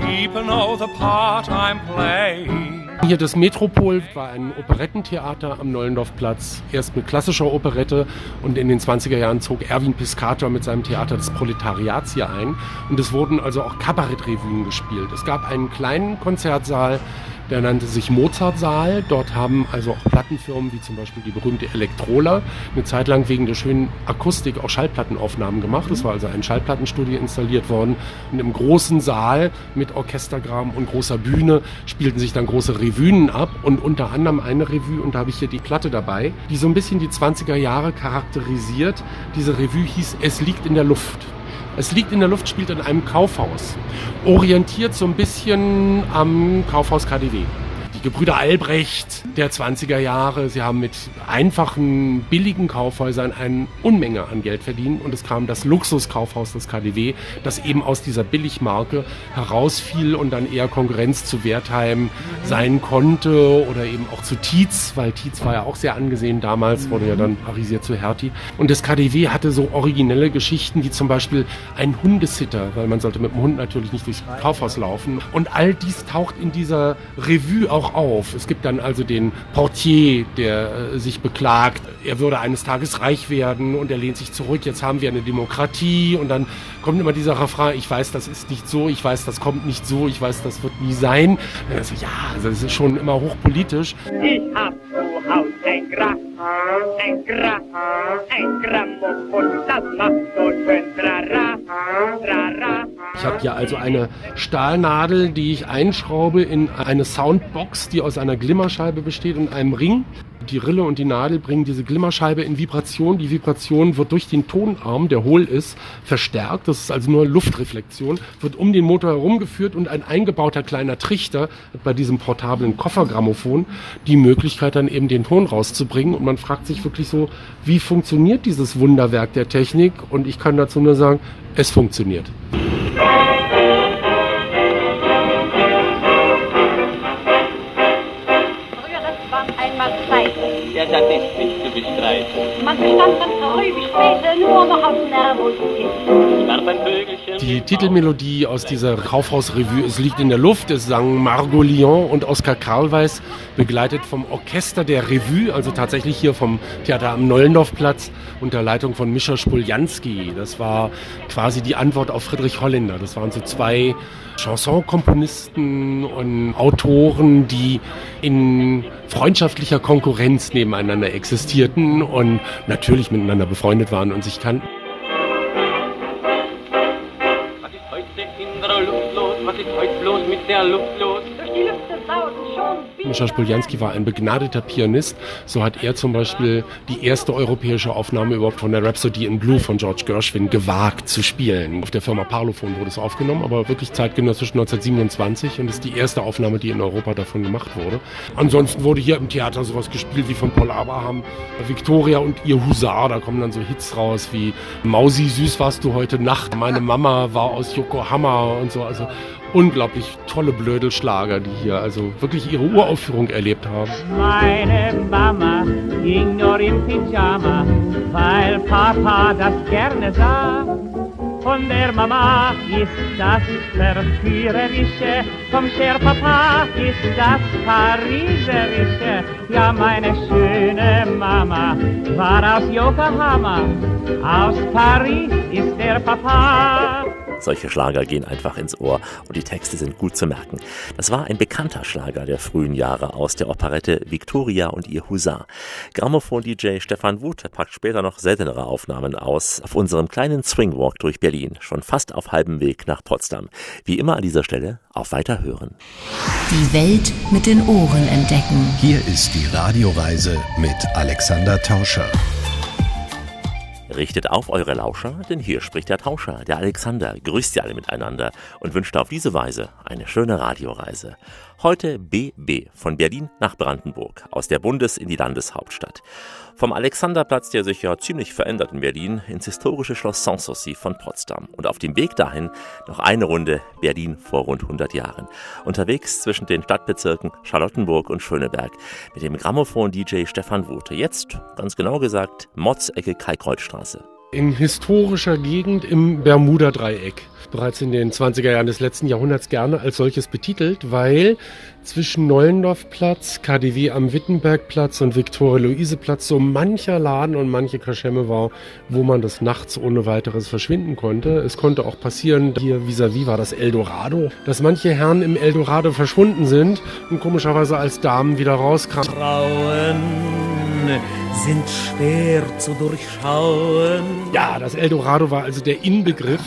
people know the part I'm playing. Hier das Metropol war ein Operettentheater am Neulendorfplatz, erst mit klassischer Operette und in den 20er Jahren zog Erwin Piscator mit seinem Theater des Proletariats hier ein und es wurden also auch Kabarettrevuen gespielt. Es gab einen kleinen Konzertsaal, der nannte sich Mozartsaal. Dort haben also auch Plattenfirmen wie zum Beispiel die berühmte Elektrola eine Zeit lang wegen der schönen Akustik auch Schallplattenaufnahmen gemacht. Es war also ein Schallplattenstudio installiert worden. Und im großen Saal mit Orchestergraben und großer Bühne spielten sich dann große Revuen ab. Und unter anderem eine Revue, und da habe ich hier die Platte dabei, die so ein bisschen die 20er Jahre charakterisiert. Diese Revue hieß Es liegt in der Luft. Es liegt in der Luft, spielt in einem Kaufhaus. Orientiert so ein bisschen am Kaufhaus KDW. Gebrüder Albrecht der 20er Jahre, sie haben mit einfachen, billigen Kaufhäusern eine Unmenge an Geld verdient und es kam das Luxuskaufhaus des KDW, das eben aus dieser Billigmarke herausfiel und dann eher Konkurrenz zu Wertheim sein konnte oder eben auch zu Tietz, weil Tietz war ja auch sehr angesehen damals, wurde ja dann arisiert zu Hertie. Und das KDW hatte so originelle Geschichten, wie zum Beispiel ein Hundesitter, weil man sollte mit dem Hund natürlich nicht durchs Kaufhaus laufen. Und all dies taucht in dieser Revue auch auf. Es gibt dann also den Portier, der äh, sich beklagt, er würde eines Tages reich werden und er lehnt sich zurück, jetzt haben wir eine Demokratie und dann kommt immer dieser Refrain, ich weiß, das ist nicht so, ich weiß, das kommt nicht so, ich weiß, das wird nie sein. Also, ja, das ist schon immer hochpolitisch. Ich hab zu Haus ein Graf, ein Graf, ein Grammophon, das macht so schön trara, trara. Ich habe hier also eine Stahlnadel, die ich einschraube in eine Soundbox, die aus einer Glimmerscheibe besteht und einem Ring. Die Rille und die Nadel bringen diese Glimmerscheibe in Vibration. Die Vibration wird durch den Tonarm, der hohl ist, verstärkt. Das ist also nur Luftreflexion, wird um den Motor herumgeführt und ein eingebauter kleiner Trichter hat bei diesem portablen Koffergrammophon die Möglichkeit dann eben den Ton rauszubringen. Und man fragt sich wirklich so, wie funktioniert dieses Wunderwerk der Technik? Und ich kann dazu nur sagen, es funktioniert. Der Schatz ist nicht zu bestreiten. Man bestand dann treu wie später nur noch aus Nervosität. Die Titelmelodie aus dieser Kaufhausrevue Es liegt in der Luft, es sang Margot Lyon und Oskar Karlweis, begleitet vom Orchester der Revue, also tatsächlich hier vom Theater am Nollendorfplatz unter Leitung von Mischa Spuljanski. Das war quasi die Antwort auf Friedrich Holländer. Das waren so zwei Chansonkomponisten und Autoren, die in freundschaftlicher Konkurrenz nebeneinander existierten und natürlich miteinander befreundet waren und sich kannten. Mischa Spoljanski war ein begnadeter Pianist. So hat er zum Beispiel die erste europäische Aufnahme überhaupt von der Rhapsody in Blue von George Gershwin gewagt zu spielen. Auf der Firma Parlophone wurde es aufgenommen, aber wirklich zeitgenössisch 1927 und ist die erste Aufnahme, die in Europa davon gemacht wurde. Ansonsten wurde hier im Theater sowas gespielt wie von Paul Abraham, Victoria und ihr Husar. Da kommen dann so Hits raus wie Mausi, süß warst du heute Nacht. Meine Mama war aus Yokohama und so. Also unglaublich tolle Blödelschlager, die hier also wirklich ihre Uraufführung erlebt haben. Meine Mama ging nur im Pyjama, weil Papa das gerne sah. Von der Mama ist das Verführerische, vom Cher Papa ist das Pariserische. Ja, meine schöne Mama war aus Yokohama, aus Paris ist der Papa. Solche Schlager gehen einfach ins Ohr und die Texte sind gut zu merken. Das war ein bekannter Schlager der frühen Jahre aus der Operette Victoria und ihr Husar. Grammophon-DJ Stefan Wuth packt später noch seltenere Aufnahmen aus auf unserem kleinen Swingwalk durch Berlin, schon fast auf halbem Weg nach Potsdam. Wie immer an dieser Stelle auf Weiterhören. Die Welt mit den Ohren entdecken. Hier ist die Radioreise mit Alexander Tauscher. Richtet auf eure Lauscher, denn hier spricht der Tauscher, der Alexander, grüßt ihr alle miteinander und wünscht auf diese Weise eine schöne Radioreise. Heute BB von Berlin nach Brandenburg, aus der Bundes- in die Landeshauptstadt. Vom Alexanderplatz, der sich ja ziemlich verändert in Berlin, ins historische Schloss Sanssouci von Potsdam. Und auf dem Weg dahin noch eine Runde Berlin vor rund 100 Jahren. Unterwegs zwischen den Stadtbezirken Charlottenburg und Schöneberg mit dem Grammophon-DJ Stefan Wute. Jetzt, ganz genau gesagt, Motzecke Kalkreuzstraße. In historischer Gegend im Bermuda-Dreieck. Bereits in den 20er Jahren des letzten Jahrhunderts gerne als solches betitelt, weil zwischen Neulendorfplatz, KDW am Wittenbergplatz und Viktoria-Luise-Platz so mancher Laden und manche Kaschemme war, wo man das nachts ohne weiteres verschwinden konnte. Es konnte auch passieren, hier vis-à-vis -vis war das Eldorado, dass manche Herren im Eldorado verschwunden sind und komischerweise als Damen wieder rauskamen. Sind schwer zu durchschauen. Ja, das Eldorado war also der Inbegriff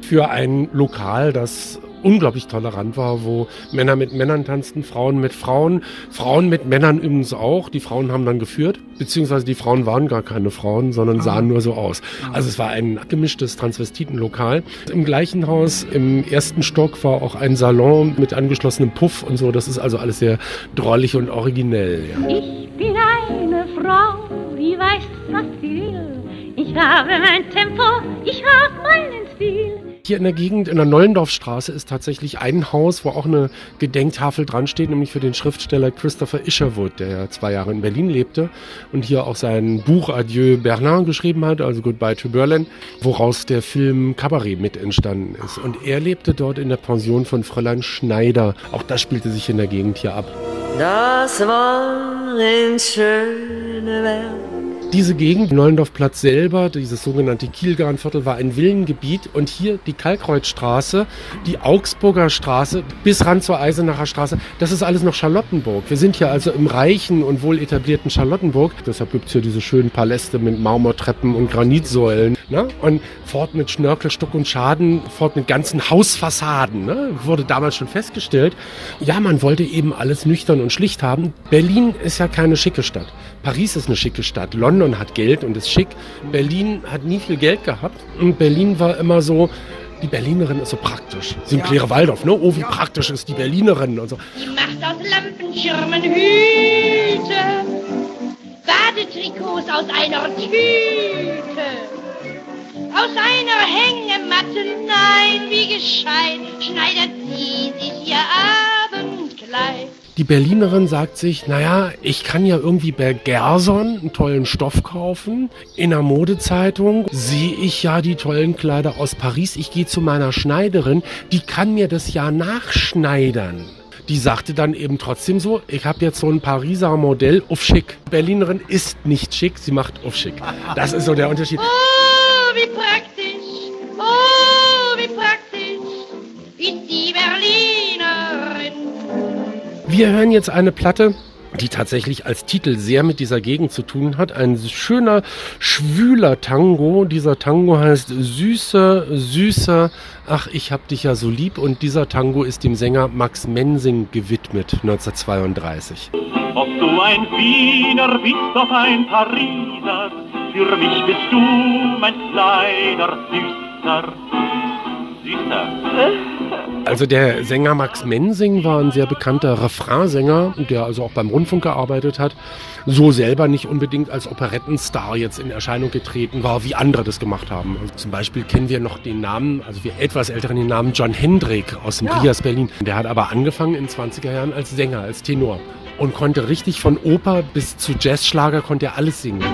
für ein Lokal, das unglaublich tolerant war, wo Männer mit Männern tanzten, Frauen mit Frauen, Frauen mit Männern übrigens auch. Die Frauen haben dann geführt, beziehungsweise die Frauen waren gar keine Frauen, sondern sahen nur so aus. Also es war ein gemischtes Transvestitenlokal. Im gleichen Haus, im ersten Stock, war auch ein Salon mit angeschlossenem Puff und so. Das ist also alles sehr drollig und originell. Ja. Ich bin eine Frau, die weiß, was sie will. Ich habe mein Tempo, ich habe meinen Stil. Hier in der Gegend, in der Nollendorfstraße, ist tatsächlich ein Haus, wo auch eine Gedenktafel dran steht, nämlich für den Schriftsteller Christopher Isherwood, der ja zwei Jahre in Berlin lebte und hier auch sein Buch Adieu Berlin geschrieben hat, also Goodbye to Berlin, woraus der Film Cabaret mit entstanden ist. Und er lebte dort in der Pension von Fräulein Schneider. Auch das spielte sich in der Gegend hier ab. Das war in Schöneberg. Diese Gegend, Neulendorfplatz selber, dieses sogenannte Kielgarnviertel, war ein Villengebiet und hier die Kalkreuzstraße, die Augsburger Straße bis ran zur Eisenacher Straße, das ist alles noch Charlottenburg. Wir sind hier also im reichen und wohl etablierten Charlottenburg. Deshalb gibt's hier diese schönen Paläste mit Marmortreppen und Granitsäulen. Ne? Und fort mit Schnörkel, Stuck und Schaden, fort mit ganzen Hausfassaden. Ne? Wurde damals schon festgestellt. Ja, man wollte eben alles nüchtern und schlicht haben. Berlin ist ja keine schicke Stadt. Paris ist eine schicke Stadt. London hat Geld und ist schick. Berlin hat nie viel Geld gehabt. Und Berlin war immer so, die Berlinerin ist so praktisch. Sinclair ja. Waldorf, ne? Oh, wie praktisch ist die Berlinerin und so. Die macht aus Lampenschirmen Hüte, Badetrikots aus einer Tüte, aus einer Hängematte, nein, wie gescheit, schneidet sie sich ihr Abendkleid. Die Berlinerin sagt sich, naja, ich kann ja irgendwie bei Gerson einen tollen Stoff kaufen. In der Modezeitung sehe ich ja die tollen Kleider aus Paris. Ich gehe zu meiner Schneiderin, die kann mir das ja nachschneidern. Die sagte dann eben trotzdem so, ich habe jetzt so ein Pariser Modell auf schick. Berlinerin ist nicht schick, sie macht auf schick. Das ist so der Unterschied. Oh, wie praktisch, oh, wie praktisch ist die Berlinerin. Wir hören jetzt eine Platte, die tatsächlich als Titel sehr mit dieser Gegend zu tun hat. Ein schöner, schwüler Tango. Dieser Tango heißt Süßer, Süßer, ach, ich hab dich ja so lieb. Und dieser Tango ist dem Sänger Max Mensing gewidmet, 1932. Ob du ein Wiener bist, ob ein Pariser, für mich bist du mein kleiner Süßer. Süßer. Also der Sänger Max Mensing war ein sehr bekannter Refrainsänger, der also auch beim Rundfunk gearbeitet hat, so selber nicht unbedingt als Operettenstar jetzt in Erscheinung getreten war, wie andere das gemacht haben. Also zum Beispiel kennen wir noch den Namen, also wir etwas älteren den Namen John Hendrik aus dem ja. Rias Berlin. Der hat aber angefangen in den 20er Jahren als Sänger, als Tenor und konnte richtig von Oper bis zu Jazzschlager konnte er alles singen.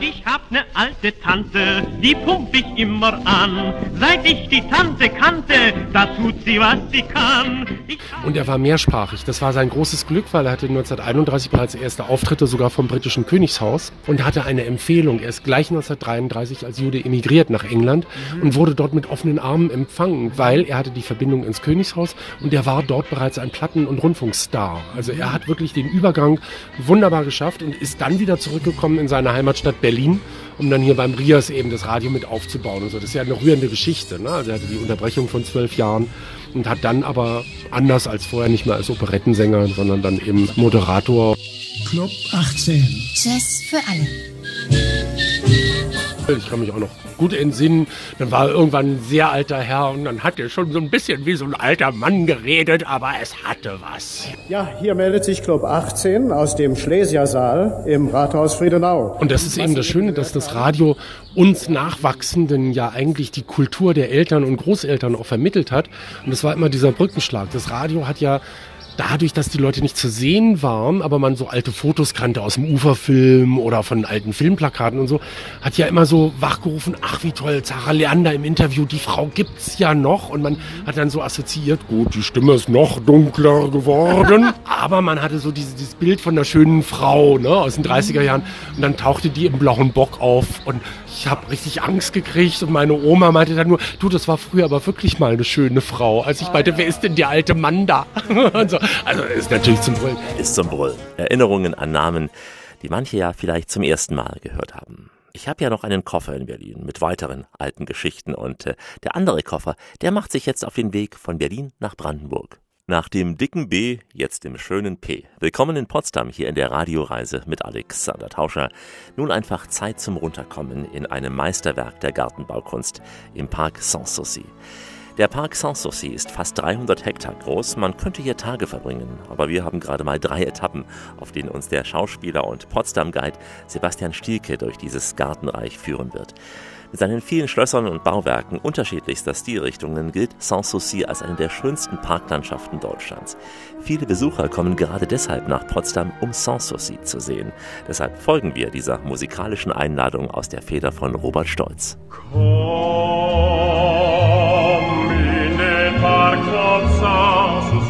Ich hab ne alte Tante, die pumpt ich immer an. Seit ich die Tante kannte, da tut sie, was sie kann. Und er war mehrsprachig. Das war sein großes Glück, weil er hatte 1931 bereits erste Auftritte sogar vom britischen Königshaus und hatte eine Empfehlung. Er ist gleich 1933 als Jude emigriert nach England mhm. und wurde dort mit offenen Armen empfangen, weil er hatte die Verbindung ins Königshaus und er war dort bereits ein Platten- und Rundfunkstar. Also er hat wirklich den Übergang wunderbar geschafft und ist dann wieder zurückgekommen in seine Heimatstadt Berlin um dann hier beim Rias eben das Radio mit aufzubauen und so. Das ist ja eine rührende Geschichte. Ne? Also er hatte die Unterbrechung von zwölf Jahren und hat dann aber anders als vorher nicht mehr als Operettensänger, sondern dann eben Moderator. Club 18. Jazz für alle. Ich kann mich auch noch gut entsinnen. Dann war er irgendwann ein sehr alter Herr und dann hat er schon so ein bisschen wie so ein alter Mann geredet, aber es hatte was. Ja, hier meldet sich Club 18 aus dem Schlesiersaal im Rathaus Friedenau. Und das ist eben das Schöne, dass das Radio uns Nachwachsenden ja eigentlich die Kultur der Eltern und Großeltern auch vermittelt hat. Und das war immer dieser Brückenschlag. Das Radio hat ja dadurch, dass die Leute nicht zu sehen waren, aber man so alte Fotos kannte aus dem Uferfilm oder von alten Filmplakaten und so, hat ja immer so wachgerufen, ach wie toll, Sarah Leander im Interview, die Frau gibt's ja noch. Und man hat dann so assoziiert, gut, die Stimme ist noch dunkler geworden, aber man hatte so dieses, dieses Bild von der schönen Frau, ne, aus den 30er Jahren. Und dann tauchte die im blauen Bock auf und ich habe richtig Angst gekriegt und meine Oma meinte dann nur, du, das war früher aber wirklich mal eine schöne Frau. Als ich meinte, wer ist denn der alte Mann da? so. Also ist natürlich zum Brüllen. Ist zum Brüllen. Erinnerungen an Namen, die manche ja vielleicht zum ersten Mal gehört haben. Ich habe ja noch einen Koffer in Berlin mit weiteren alten Geschichten und äh, der andere Koffer, der macht sich jetzt auf den Weg von Berlin nach Brandenburg. Nach dem dicken B, jetzt dem schönen P. Willkommen in Potsdam hier in der Radioreise mit Alexander Tauscher. Nun einfach Zeit zum Runterkommen in einem Meisterwerk der Gartenbaukunst im Parc Sanssouci. Der Parc Sanssouci ist fast 300 Hektar groß. Man könnte hier Tage verbringen, aber wir haben gerade mal drei Etappen, auf denen uns der Schauspieler und Potsdam-Guide Sebastian Stielke durch dieses Gartenreich führen wird. Mit seinen vielen Schlössern und Bauwerken unterschiedlichster Stilrichtungen gilt Sanssouci als eine der schönsten Parklandschaften Deutschlands. Viele Besucher kommen gerade deshalb nach Potsdam, um Sanssouci zu sehen. Deshalb folgen wir dieser musikalischen Einladung aus der Feder von Robert Stolz. Komm in den Park von Sanssouci.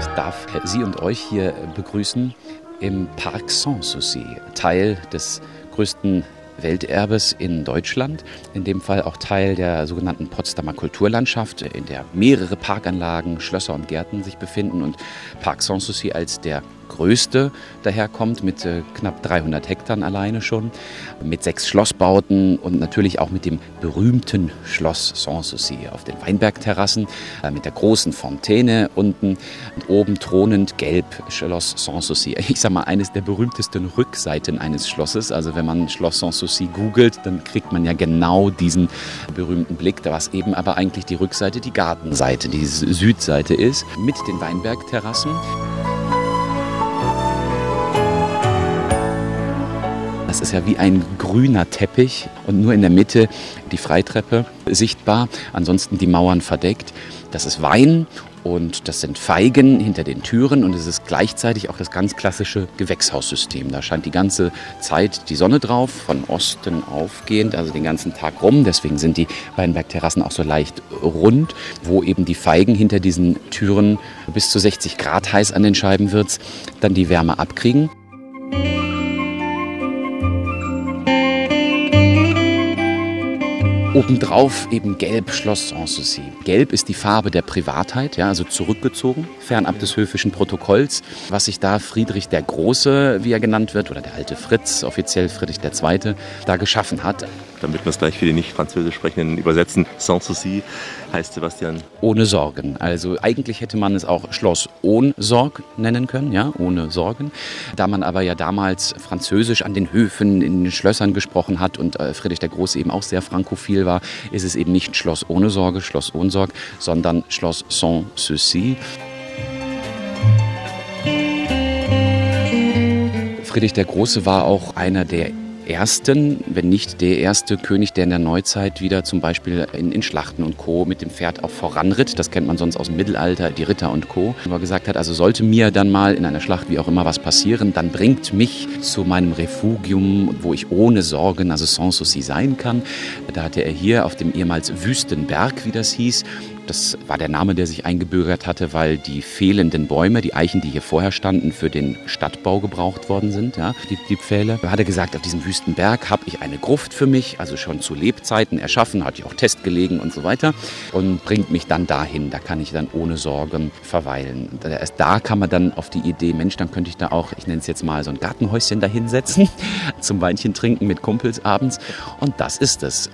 Ich darf Sie und euch hier begrüßen im Parc Sanssouci, Teil des größten Welterbes in Deutschland, in dem Fall auch Teil der sogenannten Potsdamer Kulturlandschaft, in der mehrere Parkanlagen, Schlösser und Gärten sich befinden und Parc Sanssouci als der größte daherkommt mit äh, knapp 300 Hektar alleine schon, mit sechs Schlossbauten und natürlich auch mit dem berühmten Schloss Sanssouci auf den Weinbergterrassen, äh, mit der großen Fontäne unten und oben thronend gelb Schloss Sanssouci. Ich sage mal, eines der berühmtesten Rückseiten eines Schlosses. Also wenn man Schloss Sanssouci googelt, dann kriegt man ja genau diesen berühmten Blick, was eben aber eigentlich die Rückseite, die Gartenseite, die Südseite ist, mit den Weinbergterrassen. Ist ja wie ein grüner Teppich und nur in der Mitte die Freitreppe sichtbar, ansonsten die Mauern verdeckt. Das ist Wein und das sind Feigen hinter den Türen und es ist gleichzeitig auch das ganz klassische Gewächshaussystem. Da scheint die ganze Zeit die Sonne drauf, von Osten aufgehend, also den ganzen Tag rum. Deswegen sind die Weinbergterrassen auch so leicht rund, wo eben die Feigen hinter diesen Türen bis zu 60 Grad heiß an den Scheiben wird, dann die Wärme abkriegen. Obendrauf eben Gelb Schloss Sanssouci. Gelb ist die Farbe der Privatheit, ja, also zurückgezogen, fernab des höfischen Protokolls, was sich da Friedrich der Große, wie er genannt wird, oder der alte Fritz, offiziell Friedrich II., da geschaffen hat damit wir es gleich für die nicht französisch sprechenden übersetzen. Sans souci heißt Sebastian. Ohne Sorgen. Also eigentlich hätte man es auch Schloss ohne Sorg nennen können, ja, ohne Sorgen. Da man aber ja damals Französisch an den Höfen, in den Schlössern gesprochen hat und äh, Friedrich der Große eben auch sehr frankophil war, ist es eben nicht Schloss ohne Sorge, Schloss ohne Sorg, sondern Schloss sans souci. Friedrich der Große war auch einer der ersten, wenn nicht der erste König, der in der Neuzeit wieder zum Beispiel in, in, Schlachten und Co. mit dem Pferd auch voranritt. Das kennt man sonst aus dem Mittelalter, die Ritter und Co. Wo er gesagt hat, also sollte mir dann mal in einer Schlacht wie auch immer was passieren, dann bringt mich zu meinem Refugium, wo ich ohne Sorgen, also sans souci sein kann. Da hatte er hier auf dem ehemals Wüstenberg, wie das hieß, das war der Name, der sich eingebürgert hatte, weil die fehlenden Bäume, die Eichen, die hier vorher standen, für den Stadtbau gebraucht worden sind, ja, die, die Pfähle. Da hat er gesagt, auf diesem Wüstenberg habe ich eine Gruft für mich, also schon zu Lebzeiten erschaffen, hatte ich auch Test gelegen und so weiter und bringt mich dann dahin. Da kann ich dann ohne Sorgen verweilen. Erst da kam man dann auf die Idee, Mensch, dann könnte ich da auch, ich nenne es jetzt mal so ein Gartenhäuschen dahinsetzen, zum Weinchen trinken mit Kumpels abends. Und das ist es.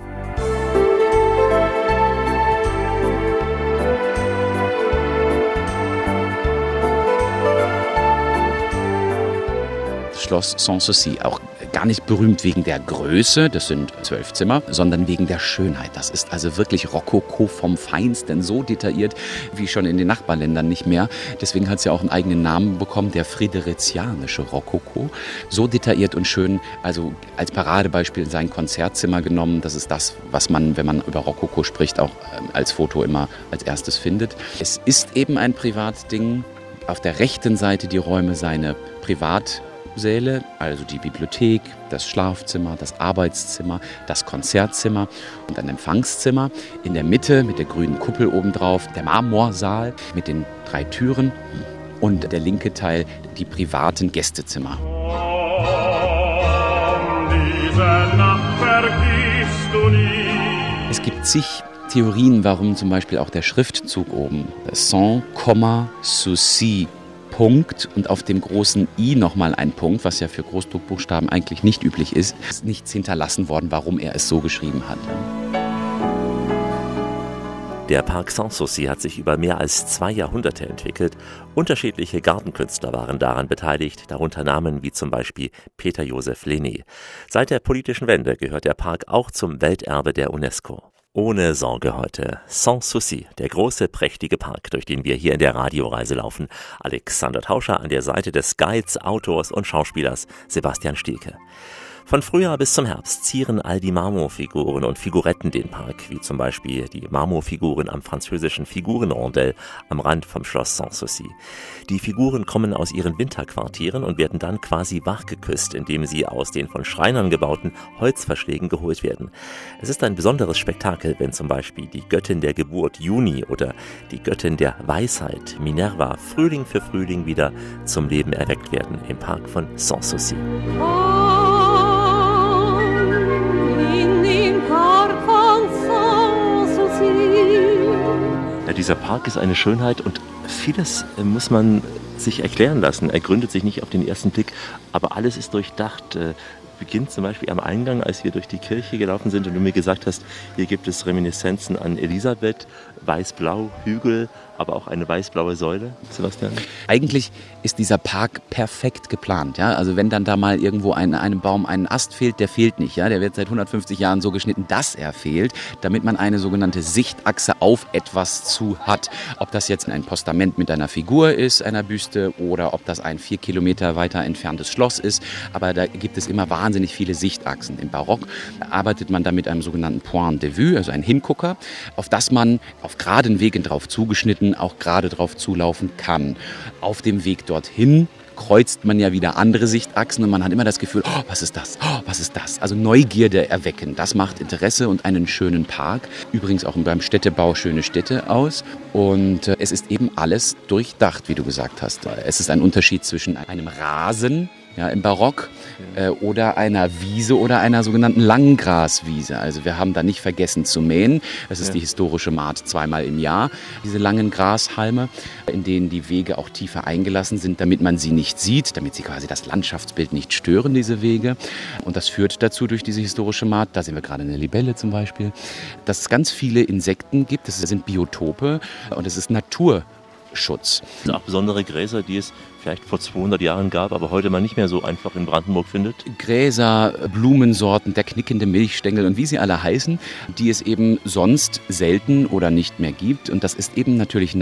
Schloss Sanssouci. Auch gar nicht berühmt wegen der Größe, das sind zwölf Zimmer, sondern wegen der Schönheit. Das ist also wirklich Rokoko vom Feinsten, so detailliert wie schon in den Nachbarländern nicht mehr. Deswegen hat es ja auch einen eigenen Namen bekommen, der friederizianische Rokoko. So detailliert und schön, also als Paradebeispiel sein Konzertzimmer genommen. Das ist das, was man, wenn man über Rokoko spricht, auch ähm, als Foto immer als erstes findet. Es ist eben ein Privatding. Auf der rechten Seite die Räume seine Privat- Säle, also die Bibliothek, das Schlafzimmer, das Arbeitszimmer, das Konzertzimmer und ein Empfangszimmer. In der Mitte mit der grünen Kuppel obendrauf der Marmorsaal mit den drei Türen und der linke Teil die privaten Gästezimmer. Es gibt zig Theorien, warum zum Beispiel auch der Schriftzug oben Sans, Souci Punkt und auf dem großen I nochmal ein Punkt, was ja für Großdruckbuchstaben eigentlich nicht üblich ist, ist nichts hinterlassen worden, warum er es so geschrieben hat. Der Park Sanssouci hat sich über mehr als zwei Jahrhunderte entwickelt. Unterschiedliche Gartenkünstler waren daran beteiligt, darunter Namen wie zum Beispiel Peter Josef Lené. Seit der politischen Wende gehört der Park auch zum Welterbe der UNESCO. Ohne Sorge heute. Sans Souci, der große, prächtige Park, durch den wir hier in der Radioreise laufen. Alexander Tauscher an der Seite des Guides, Autors und Schauspielers Sebastian Stielke. Von Frühjahr bis zum Herbst zieren all die Marmorfiguren und Figuretten den Park, wie zum Beispiel die Marmorfiguren am französischen Figurenrondell am Rand vom Schloss Sanssouci. Die Figuren kommen aus ihren Winterquartieren und werden dann quasi wachgeküsst, indem sie aus den von Schreinern gebauten Holzverschlägen geholt werden. Es ist ein besonderes Spektakel, wenn zum Beispiel die Göttin der Geburt Juni oder die Göttin der Weisheit Minerva Frühling für Frühling wieder zum Leben erweckt werden im Park von Sanssouci. Ja, dieser Park ist eine Schönheit und vieles äh, muss man sich erklären lassen. Er gründet sich nicht auf den ersten Blick, aber alles ist durchdacht. Äh, beginnt zum Beispiel am Eingang, als wir durch die Kirche gelaufen sind und du mir gesagt hast, hier gibt es Reminiszenzen an Elisabeth, weiß-blau, Hügel, aber auch eine weiß-blaue Säule, Sebastian? Eigentlich ist dieser Park perfekt geplant. Ja? Also wenn dann da mal irgendwo ein, einem Baum ein Ast fehlt, der fehlt nicht. Ja? Der wird seit 150 Jahren so geschnitten, dass er fehlt, damit man eine sogenannte Sichtachse auf etwas zu hat. Ob das jetzt ein Postament mit einer Figur ist, einer Büste, oder ob das ein vier Kilometer weiter entferntes Schloss ist. Aber da gibt es immer wahnsinnig viele Sichtachsen. Im Barock arbeitet man da mit einem sogenannten Point de vue, also ein Hingucker, auf das man auf geraden Wegen drauf zugeschnitten auch gerade drauf zulaufen kann. Auf dem Weg dorthin kreuzt man ja wieder andere Sichtachsen und man hat immer das Gefühl, oh, was ist das? Oh, was ist das? Also Neugierde erwecken, das macht Interesse und einen schönen Park. Übrigens auch beim Städtebau schöne Städte aus. Und äh, es ist eben alles durchdacht, wie du gesagt hast. Es ist ein Unterschied zwischen einem Rasen, ja, im Barock äh, oder einer Wiese oder einer sogenannten Langgraswiese. Also wir haben da nicht vergessen zu mähen. Das ist ja. die historische Maat zweimal im Jahr, diese langen Grashalme, in denen die Wege auch tiefer eingelassen sind, damit man sie nicht sieht, damit sie quasi das Landschaftsbild nicht stören, diese Wege. Und das führt dazu durch diese historische Maat, da sehen wir gerade eine Libelle zum Beispiel, dass es ganz viele Insekten gibt. Das sind Biotope und es ist Natur. Schutz. Auch besondere Gräser, die es vielleicht vor 200 Jahren gab, aber heute man nicht mehr so einfach in Brandenburg findet? Gräser, Blumensorten, der knickende Milchstängel und wie sie alle heißen, die es eben sonst selten oder nicht mehr gibt. Und das ist eben natürlich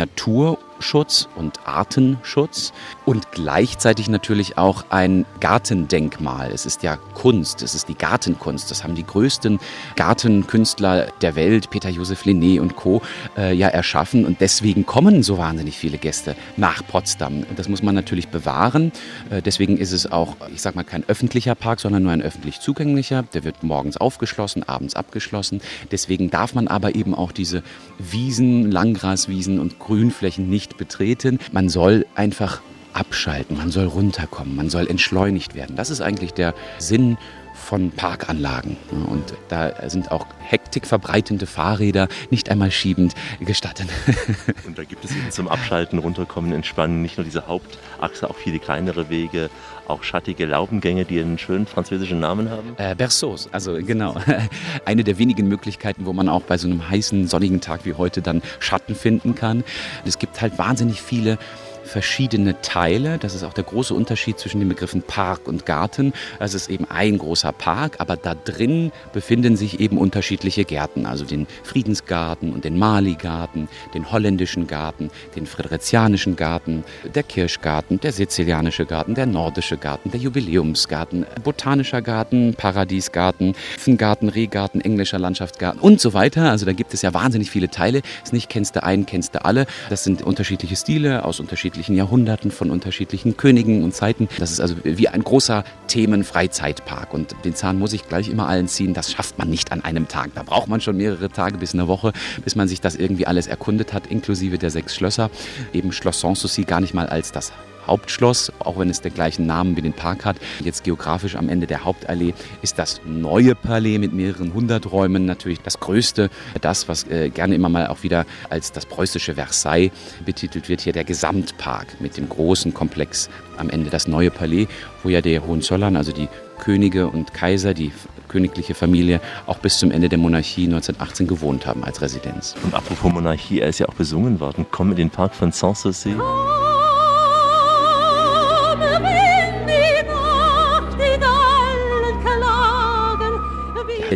Naturschutz und Artenschutz und gleichzeitig natürlich auch ein Gartendenkmal. Es ist ja Kunst, es ist die Gartenkunst. Das haben die größten Gartenkünstler der Welt, Peter Josef Linné und Co., äh, ja erschaffen. Und deswegen kommen so wahnsinnig viele Gäste nach Potsdam. Das muss man natürlich bewahren. Äh, deswegen ist es auch, ich sag mal, kein öffentlicher Park, sondern nur ein öffentlich zugänglicher. Der wird morgens aufgeschlossen, abends abgeschlossen. Deswegen darf man aber eben auch diese Wiesen, Langgraswiesen und Grünflächen nicht betreten. Man soll einfach abschalten, man soll runterkommen, man soll entschleunigt werden. Das ist eigentlich der Sinn von Parkanlagen. Und da sind auch hektikverbreitende Fahrräder nicht einmal schiebend gestattet. Und da gibt es eben zum Abschalten, runterkommen, entspannen nicht nur diese Hauptachse, auch viele kleinere Wege, auch schattige Laubengänge, die einen schönen französischen Namen haben? Äh, Berceaus, also genau. Eine der wenigen Möglichkeiten, wo man auch bei so einem heißen, sonnigen Tag wie heute dann Schatten finden kann. Es gibt halt wahnsinnig viele verschiedene Teile. Das ist auch der große Unterschied zwischen den Begriffen Park und Garten. Es ist eben ein großer Park, aber da drin befinden sich eben unterschiedliche Gärten, also den Friedensgarten und den Mali-Garten, den holländischen Garten, den friedrichianischen Garten, der Kirschgarten, der sizilianische Garten, der nordische Garten, der Jubiläumsgarten, botanischer Garten, Paradiesgarten, Garten, Rehgarten, englischer Landschaftsgarten und so weiter. Also da gibt es ja wahnsinnig viele Teile. Es nicht kennst du einen, kennst du alle. Das sind unterschiedliche Stile aus unterschiedlichen unterschiedlichen Jahrhunderten, von unterschiedlichen Königen und Zeiten. Das ist also wie ein großer Themenfreizeitpark. Und den Zahn muss ich gleich immer allen ziehen. Das schafft man nicht an einem Tag. Da braucht man schon mehrere Tage bis eine Woche, bis man sich das irgendwie alles erkundet hat, inklusive der sechs Schlösser. Eben Schloss Sanssouci gar nicht mal als das Hauptschloss, auch wenn es den gleichen Namen wie den Park hat. Jetzt geografisch am Ende der Hauptallee ist das neue Palais mit mehreren hundert Räumen natürlich das größte. Das, was äh, gerne immer mal auch wieder als das preußische Versailles betitelt wird, hier der Gesamtpark mit dem großen Komplex am Ende das neue Palais, wo ja der Hohenzollern, also die Könige und Kaiser, die königliche Familie, auch bis zum Ende der Monarchie 1918 gewohnt haben als Residenz. Und apropos Monarchie, er ist ja auch besungen worden. Komm in den Park von Sanssouci.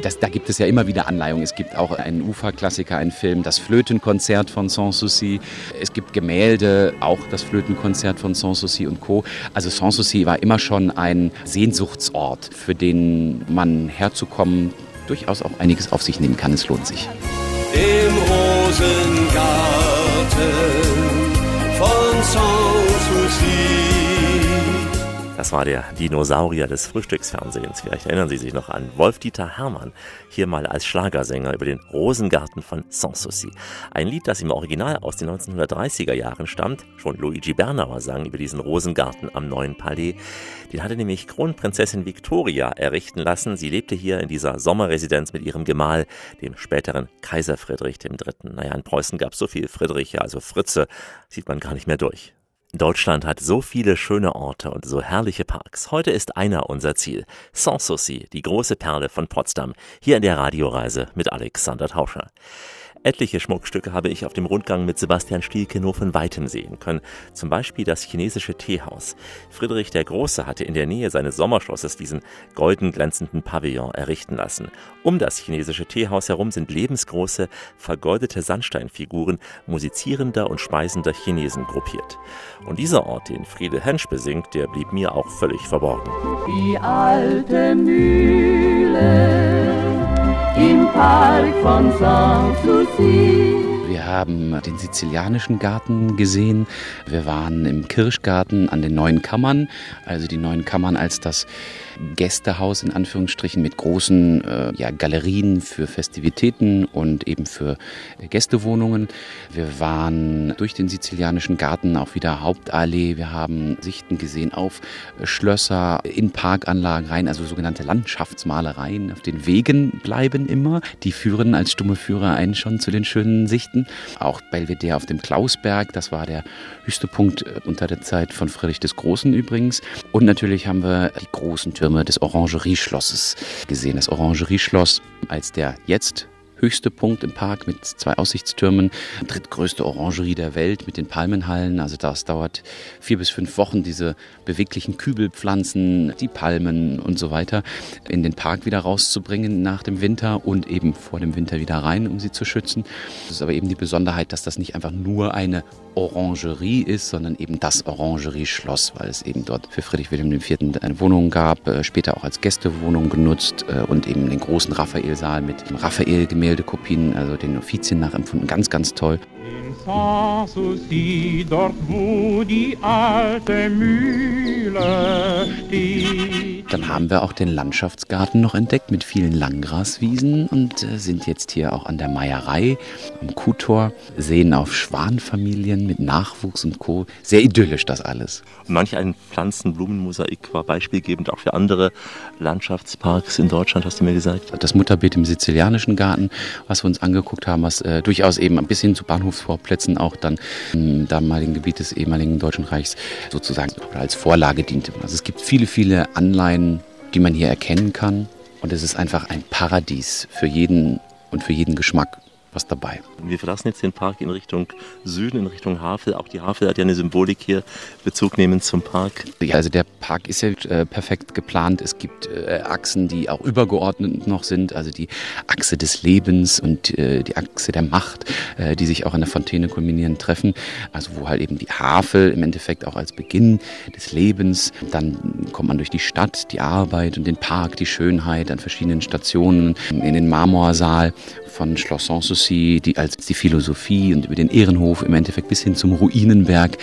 Das, da gibt es ja immer wieder Anleihungen. Es gibt auch einen Uferklassiker, einen Film, das Flötenkonzert von Sanssouci. Es gibt Gemälde, auch das Flötenkonzert von Sanssouci und Co. Also Sanssouci war immer schon ein Sehnsuchtsort, für den man herzukommen durchaus auch einiges auf sich nehmen kann. Es lohnt sich. Im Rosengarten von Sanssouci das war der Dinosaurier des Frühstücksfernsehens. Vielleicht erinnern Sie sich noch an Wolf-Dieter Hermann, hier mal als Schlagersänger über den Rosengarten von Sanssouci. Ein Lied, das im Original aus den 1930er Jahren stammt. Schon Luigi Bernauer sang über diesen Rosengarten am Neuen Palais. Den hatte nämlich Kronprinzessin Victoria errichten lassen. Sie lebte hier in dieser Sommerresidenz mit ihrem Gemahl, dem späteren Kaiser Friedrich III. Naja, in Preußen gab es so viel Friedriche, also Fritze, sieht man gar nicht mehr durch. Deutschland hat so viele schöne Orte und so herrliche Parks. Heute ist einer unser Ziel. Sanssouci, die große Perle von Potsdam, hier in der Radioreise mit Alexander Tauscher. Etliche Schmuckstücke habe ich auf dem Rundgang mit Sebastian Stielke nur von weitem sehen können. Zum Beispiel das chinesische Teehaus. Friedrich der Große hatte in der Nähe seines Sommerschlosses diesen golden glänzenden Pavillon errichten lassen. Um das chinesische Teehaus herum sind lebensgroße, vergoldete Sandsteinfiguren musizierender und speisender Chinesen gruppiert. Und dieser Ort, den Friede Hensch besingt, der blieb mir auch völlig verborgen. Die alte Mühle im Park von Sanssouci. Wir haben den sizilianischen Garten gesehen. Wir waren im Kirschgarten an den Neuen Kammern, also die Neuen Kammern als das Gästehaus in Anführungsstrichen mit großen äh, ja, Galerien für Festivitäten und eben für äh, Gästewohnungen. Wir waren durch den sizilianischen Garten auch wieder Hauptallee. Wir haben Sichten gesehen auf äh, Schlösser, in Parkanlagen rein, also sogenannte Landschaftsmalereien. Auf den Wegen bleiben immer. Die führen als stumme Führer einen schon zu den schönen Sichten. Auch Belvedere auf dem Klausberg, das war der höchste Punkt äh, unter der Zeit von Friedrich des Großen übrigens. Und natürlich haben wir die großen Türme Türme des Orangerieschlosses gesehen. Das Orangerieschloss als der jetzt höchste Punkt im Park mit zwei Aussichtstürmen, drittgrößte Orangerie der Welt mit den Palmenhallen. Also das dauert vier bis fünf Wochen, diese beweglichen Kübelpflanzen, die Palmen und so weiter in den Park wieder rauszubringen nach dem Winter und eben vor dem Winter wieder rein, um sie zu schützen. Das ist aber eben die Besonderheit, dass das nicht einfach nur eine Orangerie ist, sondern eben das Orangerieschloss, weil es eben dort für Friedrich Wilhelm IV. eine Wohnung gab, äh, später auch als Gästewohnung genutzt äh, und eben den großen Raphaelsaal mit Raphael-Gemäldekopien, also den Offizien nachempfunden. Ganz, ganz toll. Sans souci, dort wo die alte Mühle steht. Dann haben wir auch den Landschaftsgarten noch entdeckt mit vielen Langgraswiesen und äh, sind jetzt hier auch an der Meierei am Kuhtor, sehen auf Schwanfamilien mit Nachwuchs und Co. Sehr idyllisch das alles. Manch ein Pflanzen-Blumenmosaik war beispielgebend auch für andere Landschaftsparks in Deutschland, hast du mir gesagt. Das Mutterbeet im sizilianischen Garten, was wir uns angeguckt haben, was äh, durchaus eben ein bisschen zu Bahnhofsvorplätzen auch dann im damaligen Gebiet des ehemaligen Deutschen Reichs sozusagen als Vorlage diente. Also es gibt viele, viele Anleihen die man hier erkennen kann. Und es ist einfach ein Paradies für jeden und für jeden Geschmack was dabei. Wir verlassen jetzt den Park in Richtung Süden, in Richtung Havel. Auch die Havel hat ja eine Symbolik hier, Bezug nehmen zum Park. Ja, also der Park ist ja äh, perfekt geplant. Es gibt äh, Achsen, die auch übergeordnet noch sind, also die Achse des Lebens und äh, die Achse der Macht, äh, die sich auch an der Fontäne kulminieren, treffen. Also wo halt eben die Havel im Endeffekt auch als Beginn des Lebens, dann kommt man durch die Stadt, die Arbeit und den Park, die Schönheit an verschiedenen Stationen, in den Marmorsaal von Schloss Sanssouci, die als die Philosophie und über den Ehrenhof im Endeffekt bis hin zum Ruinenberg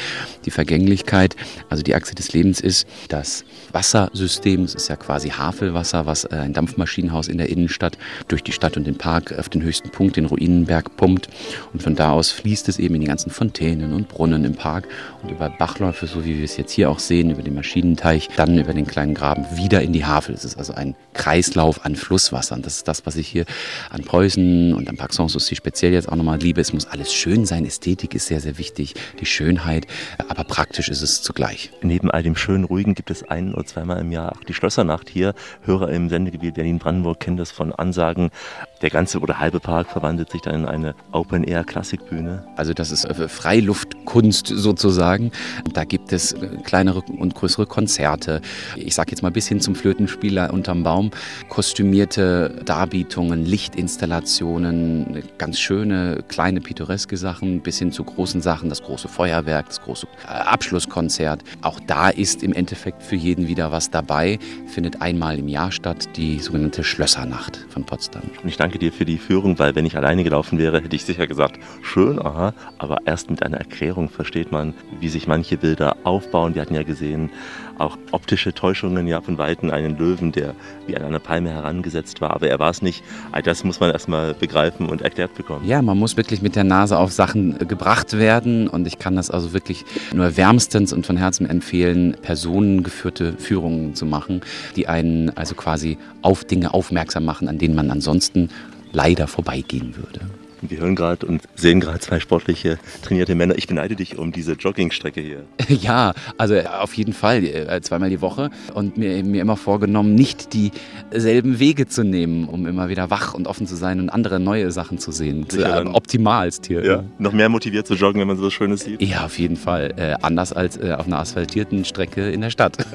die Vergänglichkeit, also die Achse des Lebens ist. Das Wassersystem, es ist ja quasi Havelwasser, was äh, ein Dampfmaschinenhaus in der Innenstadt durch die Stadt und den Park auf den höchsten Punkt, den Ruinenberg, pumpt. Und von da aus fließt es eben in die ganzen Fontänen und Brunnen im Park und über Bachläufe, so wie wir es jetzt hier auch sehen, über den Maschinenteich, dann über den kleinen Graben wieder in die Havel. Es ist also ein Kreislauf an Flusswassern. Das ist das, was ich hier an Preußen und am Park Sanssouci speziell jetzt auch nochmal liebe. Es muss alles schön sein. Ästhetik ist sehr, sehr wichtig. Die Schönheit. Aber praktisch ist es zugleich. Neben all dem schönen Ruhigen gibt es ein oder zweimal im Jahr auch die Schlössernacht hier. Hörer im Sendegebiet Berlin-Brandenburg kennen das von Ansagen. Der ganze oder halbe Park verwandelt sich dann in eine Open-Air-Klassikbühne. Also das ist äh, Freiluftkunst sozusagen. Da gibt es äh, kleinere und größere Konzerte. Ich sage jetzt mal bis hin zum Flötenspieler unterm Baum. Kostümierte Darbietungen, Lichtinstallationen, ganz schöne kleine pittoreske Sachen bis hin zu großen Sachen. Das große Feuerwerk, das große äh, Abschlusskonzert. Auch da ist im Endeffekt für jeden wieder was dabei. Findet einmal im Jahr statt, die sogenannte Schlössernacht von Potsdam. Und ich danke dir für die Führung, weil wenn ich alleine gelaufen wäre, hätte ich sicher gesagt, schön, aha, aber erst mit einer Erklärung versteht man, wie sich manche Bilder aufbauen. Wir hatten ja gesehen, auch optische Täuschungen, ja, von Weitem einen Löwen, der wie an einer Palme herangesetzt war, aber er war es nicht. Das muss man erstmal begreifen und erklärt bekommen. Ja, man muss wirklich mit der Nase auf Sachen gebracht werden und ich kann das also wirklich nur wärmstens und von Herzen empfehlen, personengeführte Führungen zu machen, die einen also quasi auf Dinge aufmerksam machen, an denen man ansonsten leider vorbeigehen würde. Wir hören gerade und sehen gerade zwei sportliche, trainierte Männer. Ich beneide dich um diese Joggingstrecke hier. Ja, also auf jeden Fall äh, zweimal die Woche und mir, mir immer vorgenommen, nicht dieselben Wege zu nehmen, um immer wieder wach und offen zu sein und andere neue Sachen zu sehen. Sicher Äh, optimalst hier. Ja, noch mehr motiviert zu joggen, wenn man so was Schönes sieht. Ja, auf jeden Fall. Äh, anders als äh, auf einer asphaltierten Strecke in der Stadt.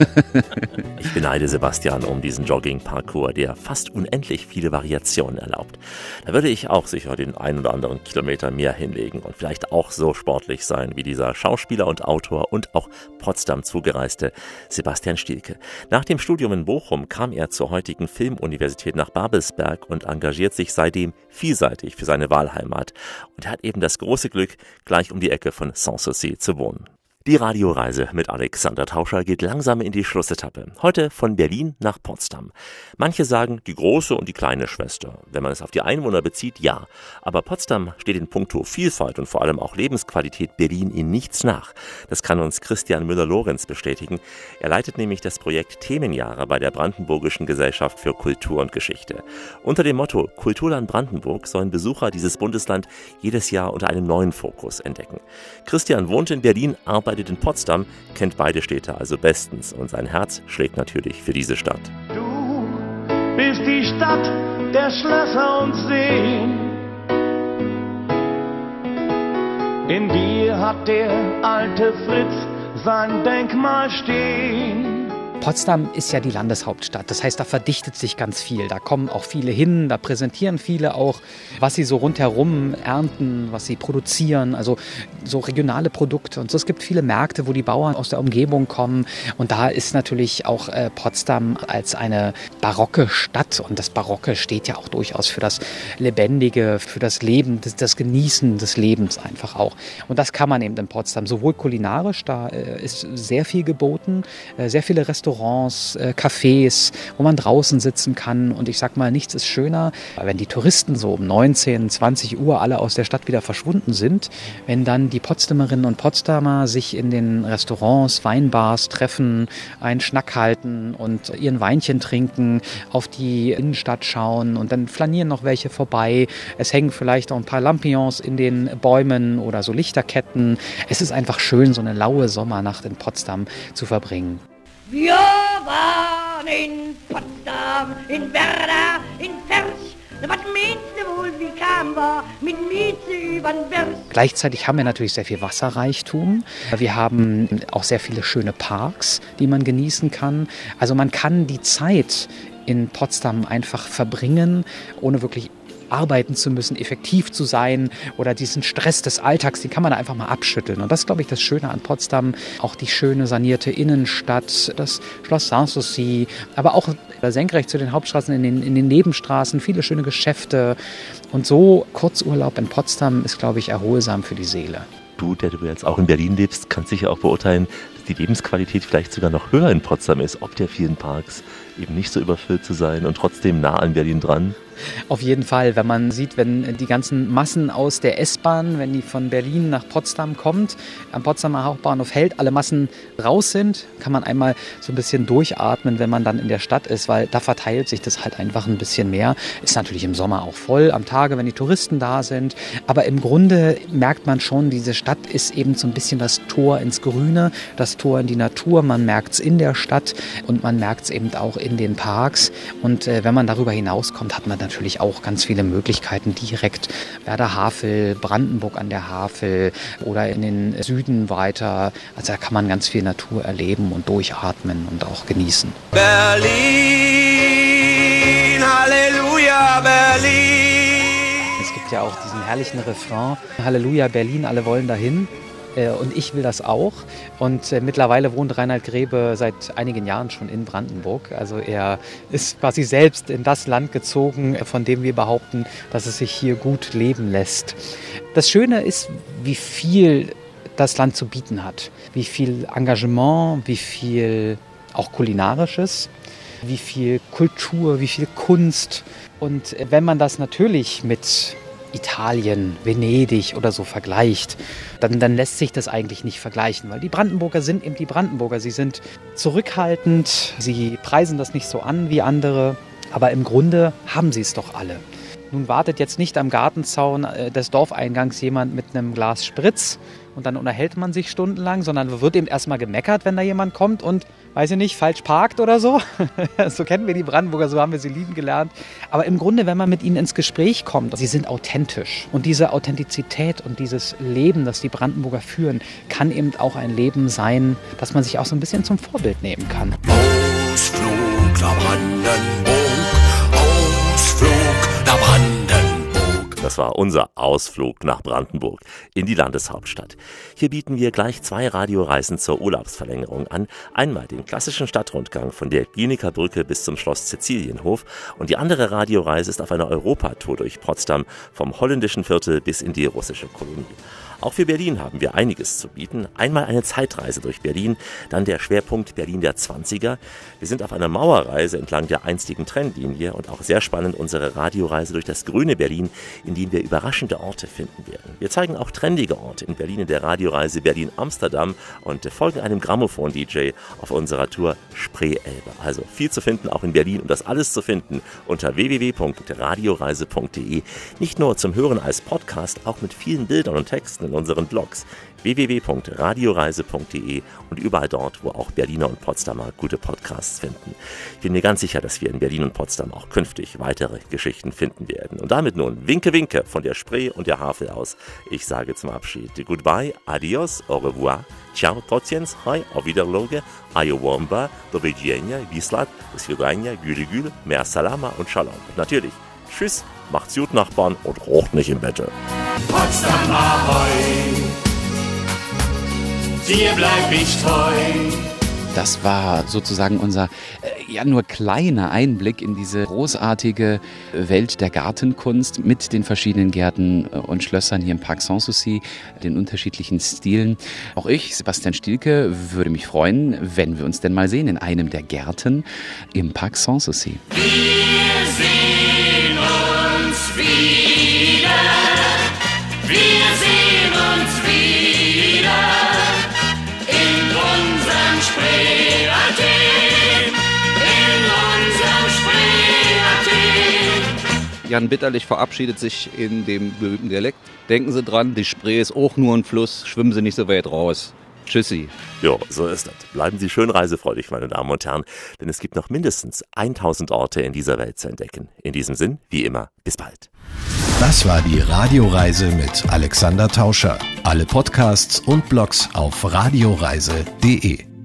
Ich beneide Sebastian um diesen Jogging-Parcours, der fast unendlich viele Variationen erlaubt. Da würde ich auch sicher den ein oder anderen Kilometer mehr hinlegen und vielleicht auch so sportlich sein wie dieser Schauspieler und Autor und auch Potsdam zugereiste Sebastian Stielke. Nach dem Studium in Bochum kam er zur heutigen Filmuniversität nach Babelsberg und engagiert sich seitdem vielseitig für seine Wahlheimat. Und hat eben das große Glück, gleich um die Ecke von Sanssouci zu wohnen. Die Radioreise mit Alexander Tauscher geht langsam in die Schlussetappe. Heute von Berlin nach Potsdam. Manche sagen die große und die kleine Schwester. Wenn man es auf die Einwohner bezieht, ja. Aber Potsdam steht in puncto Vielfalt und vor allem auch Lebensqualität Berlin in nichts nach. Das kann uns Christian Müller-Lorenz bestätigen. Er leitet nämlich das Projekt Themenjahre bei der Brandenburgischen Gesellschaft für Kultur und Geschichte. Unter dem Motto Kulturland Brandenburg sollen Besucher dieses Bundesland jedes Jahr unter einem neuen Fokus entdecken. Christian wohnt in Berlin, arbeitet in Potsdam, kennt beide Städte also bestens und sein Herz schlägt natürlich für diese Stadt. bist die Stadt der Schlösser und Seen. In dir hat der alte Fritz sein Denkmal stehen. Potsdam ist ja die Landeshauptstadt. Das heißt, da verdichtet sich ganz viel. Da kommen auch viele hin, da präsentieren viele auch, was sie so rundherum ernten, was sie produzieren, also so regionale Produkte. Und so, es gibt viele Märkte, wo die Bauern aus der Umgebung kommen. Und da ist natürlich auch äh, Potsdam als eine barocke Stadt. Und das Barocke steht ja auch durchaus für das Lebendige, für das Leben, das, das Genießen des Lebens einfach auch. Und das kann man eben in Potsdam, sowohl kulinarisch, da äh, ist sehr viel geboten, äh, sehr viele Restaurants, äh, Cafés, wo man draußen sitzen kann. Und ich sag mal, nichts ist schöner, wenn die Touristen so um 19, 20 Uhr alle aus der Stadt wieder verschwunden sind, wenn dann die Potsdamerinnen und Potsdamer sich in den Restaurants, Weinbars treffen, einen Schnack halten und ihren Weinchen trinken, auf die Innenstadt schauen und dann flanieren noch welche vorbei. Es hängen vielleicht auch ein paar Lampions in den Bäumen oder so Lichterketten. Es ist einfach schön, so eine laue Sommernacht in Potsdam zu verbringen. Wir waren in Potsdam, in Werder, in Ferch. Was meinst wohl, wie kamen wir mit Mieze übern Berg? Gleichzeitig haben wir natürlich sehr viel Wasserreichtum. Wir haben auch sehr viele schöne Parks, die man genießen kann. Also man kann die Zeit in Potsdam einfach verbringen, ohne wirklich arbeiten zu müssen, effektiv zu sein oder diesen Stress des Alltags, den kann man einfach mal abschütteln. Und das ist, glaube ich, das Schöne an Potsdam. Auch die schöne sanierte Innenstadt, das Schloss Sanssouci, aber auch senkrecht zu den Hauptstraßen in den, in den Nebenstraßen, viele schöne Geschäfte. Und so Kurzurlaub in Potsdam ist, glaube ich, erholsam für die Seele. Du, der du jetzt auch in Berlin lebst, kannst sicher auch beurteilen, dass die Lebensqualität vielleicht sogar noch höher in Potsdam ist, ob der vielen Parks eben nicht so überfüllt zu sein und trotzdem nah an Berlin dran. Auf jeden Fall, wenn man sieht, wenn die ganzen Massen aus der S-Bahn, wenn die von Berlin nach Potsdam kommt, am Potsdamer Hauptbahnhof hält, alle Massen raus sind, kann man einmal so ein bisschen durchatmen, wenn man dann in der Stadt ist, weil da verteilt sich das halt einfach ein bisschen mehr. Ist natürlich im Sommer auch voll, am Tage, wenn die Touristen da sind. Aber im Grunde merkt man schon, diese Stadt ist eben so ein bisschen das Tor ins Grüne, das Tor in die Natur. Man merkt es in der Stadt und man merkt es eben auch in den Parks. Und äh, wenn man darüber hinauskommt, hat man natürlich auch ganz viele Möglichkeiten direkt Werder Havel, Brandenburg an der Havel oder in den Süden weiter. Also da kann man ganz viel Natur erleben und durchatmen und auch genießen. Berlin, Halleluja, Berlin. Es gibt ja auch diesen herrlichen Refrain, Halleluja Berlin, alle wollen dahin. Äh, Und ich will das auch. Und äh, mittlerweile wohnt Reinhard Grebe seit einigen Jahren schon in Brandenburg. Also er ist quasi selbst in das Land gezogen, von dem wir behaupten, dass es sich hier gut leben lässt. Das Schöne ist, wie viel das Land zu bieten hat. Wie viel Engagement, wie viel auch kulinarisches, wie viel Kultur, wie viel Kunst. Und äh, wenn man das natürlich mit Italien, Venedig oder so vergleicht, dann, dann lässt sich das eigentlich nicht vergleichen, weil die Brandenburger sind eben die Brandenburger. Sie sind zurückhaltend, sie preisen das nicht so an wie andere, aber im Grunde haben sie es doch alle. Nun wartet jetzt nicht am Gartenzaun äh, des Dorfeingangs jemand mit einem Glas Spritz und dann unterhält man sich stundenlang, sondern wird eben erstmal gemeckert, wenn da jemand kommt und, weiß ich nicht, falsch parkt oder so. so kennen wir die Brandenburger, so haben wir sie lieben gelernt. Aber im Grunde, wenn man mit ihnen ins Gespräch kommt, sie sind authentisch. Und diese Authentizität und dieses Leben, das die Brandenburger führen, kann eben auch ein Leben sein, das man sich auch so ein bisschen zum Vorbild nehmen kann. Ausflug nach Brandenburg, Das war unser Ausflug nach Brandenburg in die Landeshauptstadt. Hier bieten wir gleich zwei Radioreisen zur Urlaubsverlängerung an. Einmal den klassischen Stadtrundgang von der Klinikerbrücke bis zum Schloss Sizilienhof und die andere Radioreise ist auf einer Europatour durch Potsdam vom holländischen Viertel bis in die russische Kolonie. Auch für Berlin haben wir einiges zu bieten. Einmal eine Zeitreise durch Berlin, dann der Schwerpunkt Berlin der 20er. Wir sind auf einer Mauerreise entlang der einstigen Trennlinie und auch sehr spannend unsere Radioreise durch das grüne Berlin, in dem wir überraschende Orte finden werden. Wir zeigen auch trendige Orte in Berlin in der Radioreise Berlin-Amsterdam und folgen einem Grammophon-DJ auf unserer Tour Spree-Elbe. Also viel zu finden auch in Berlin und das alles zu finden unter www.radioreise.de. Nicht nur zum Hören als Podcast, auch mit vielen Bildern und Texten unseren Blogs www.radioreise.de und überall dort, wo auch Berliner und Potsdamer gute Podcasts finden. Ich bin mir ganz sicher, dass wir in Berlin und Potsdam auch künftig weitere Geschichten finden werden. Und damit nun Winke Winke von der Spree und der Havel aus. Ich sage zum Abschied Goodbye, adios, au revoir, ciao, Totiens, hi, auf Wiederloge, Ayowomba, do widzenia, Wislat, Svidania, Gül Gül, mehr Salama und Shalom. Natürlich, tschüss, macht's gut, Nachbarn, und rocht nicht im Bette. Potsdam Ahoi, dir bleib ich treu. Das war sozusagen unser äh, ja nur kleiner Einblick in diese großartige Welt der Gartenkunst mit den verschiedenen Gärten äh, und Schlössern hier im Park Sanssouci, den unterschiedlichen Stilen. Auch ich, Sebastian Stielke, würde mich freuen, wenn wir uns denn mal sehen in einem der Gärten im Park Sanssouci. Wir sehen uns Wir sehen uns wieder in unserem Spreeathen. In unserem Spreeathen. Jan Bitterlich verabschiedet sich in dem berühmten Dialekt. Denken Sie dran, die Spree ist auch nur ein Fluss, schwimmen Sie nicht so weit raus. Tschüssi. Jo, so ist das. Bleiben Sie schön reisefreudig, meine Damen und Herren, denn es gibt noch mindestens 1000 Orte in dieser Welt zu entdecken. In diesem Sinn, wie immer, bis bald. Das war die Radioreise mit Alexander Tauscher. Alle Podcasts und Blogs auf radioreise.de.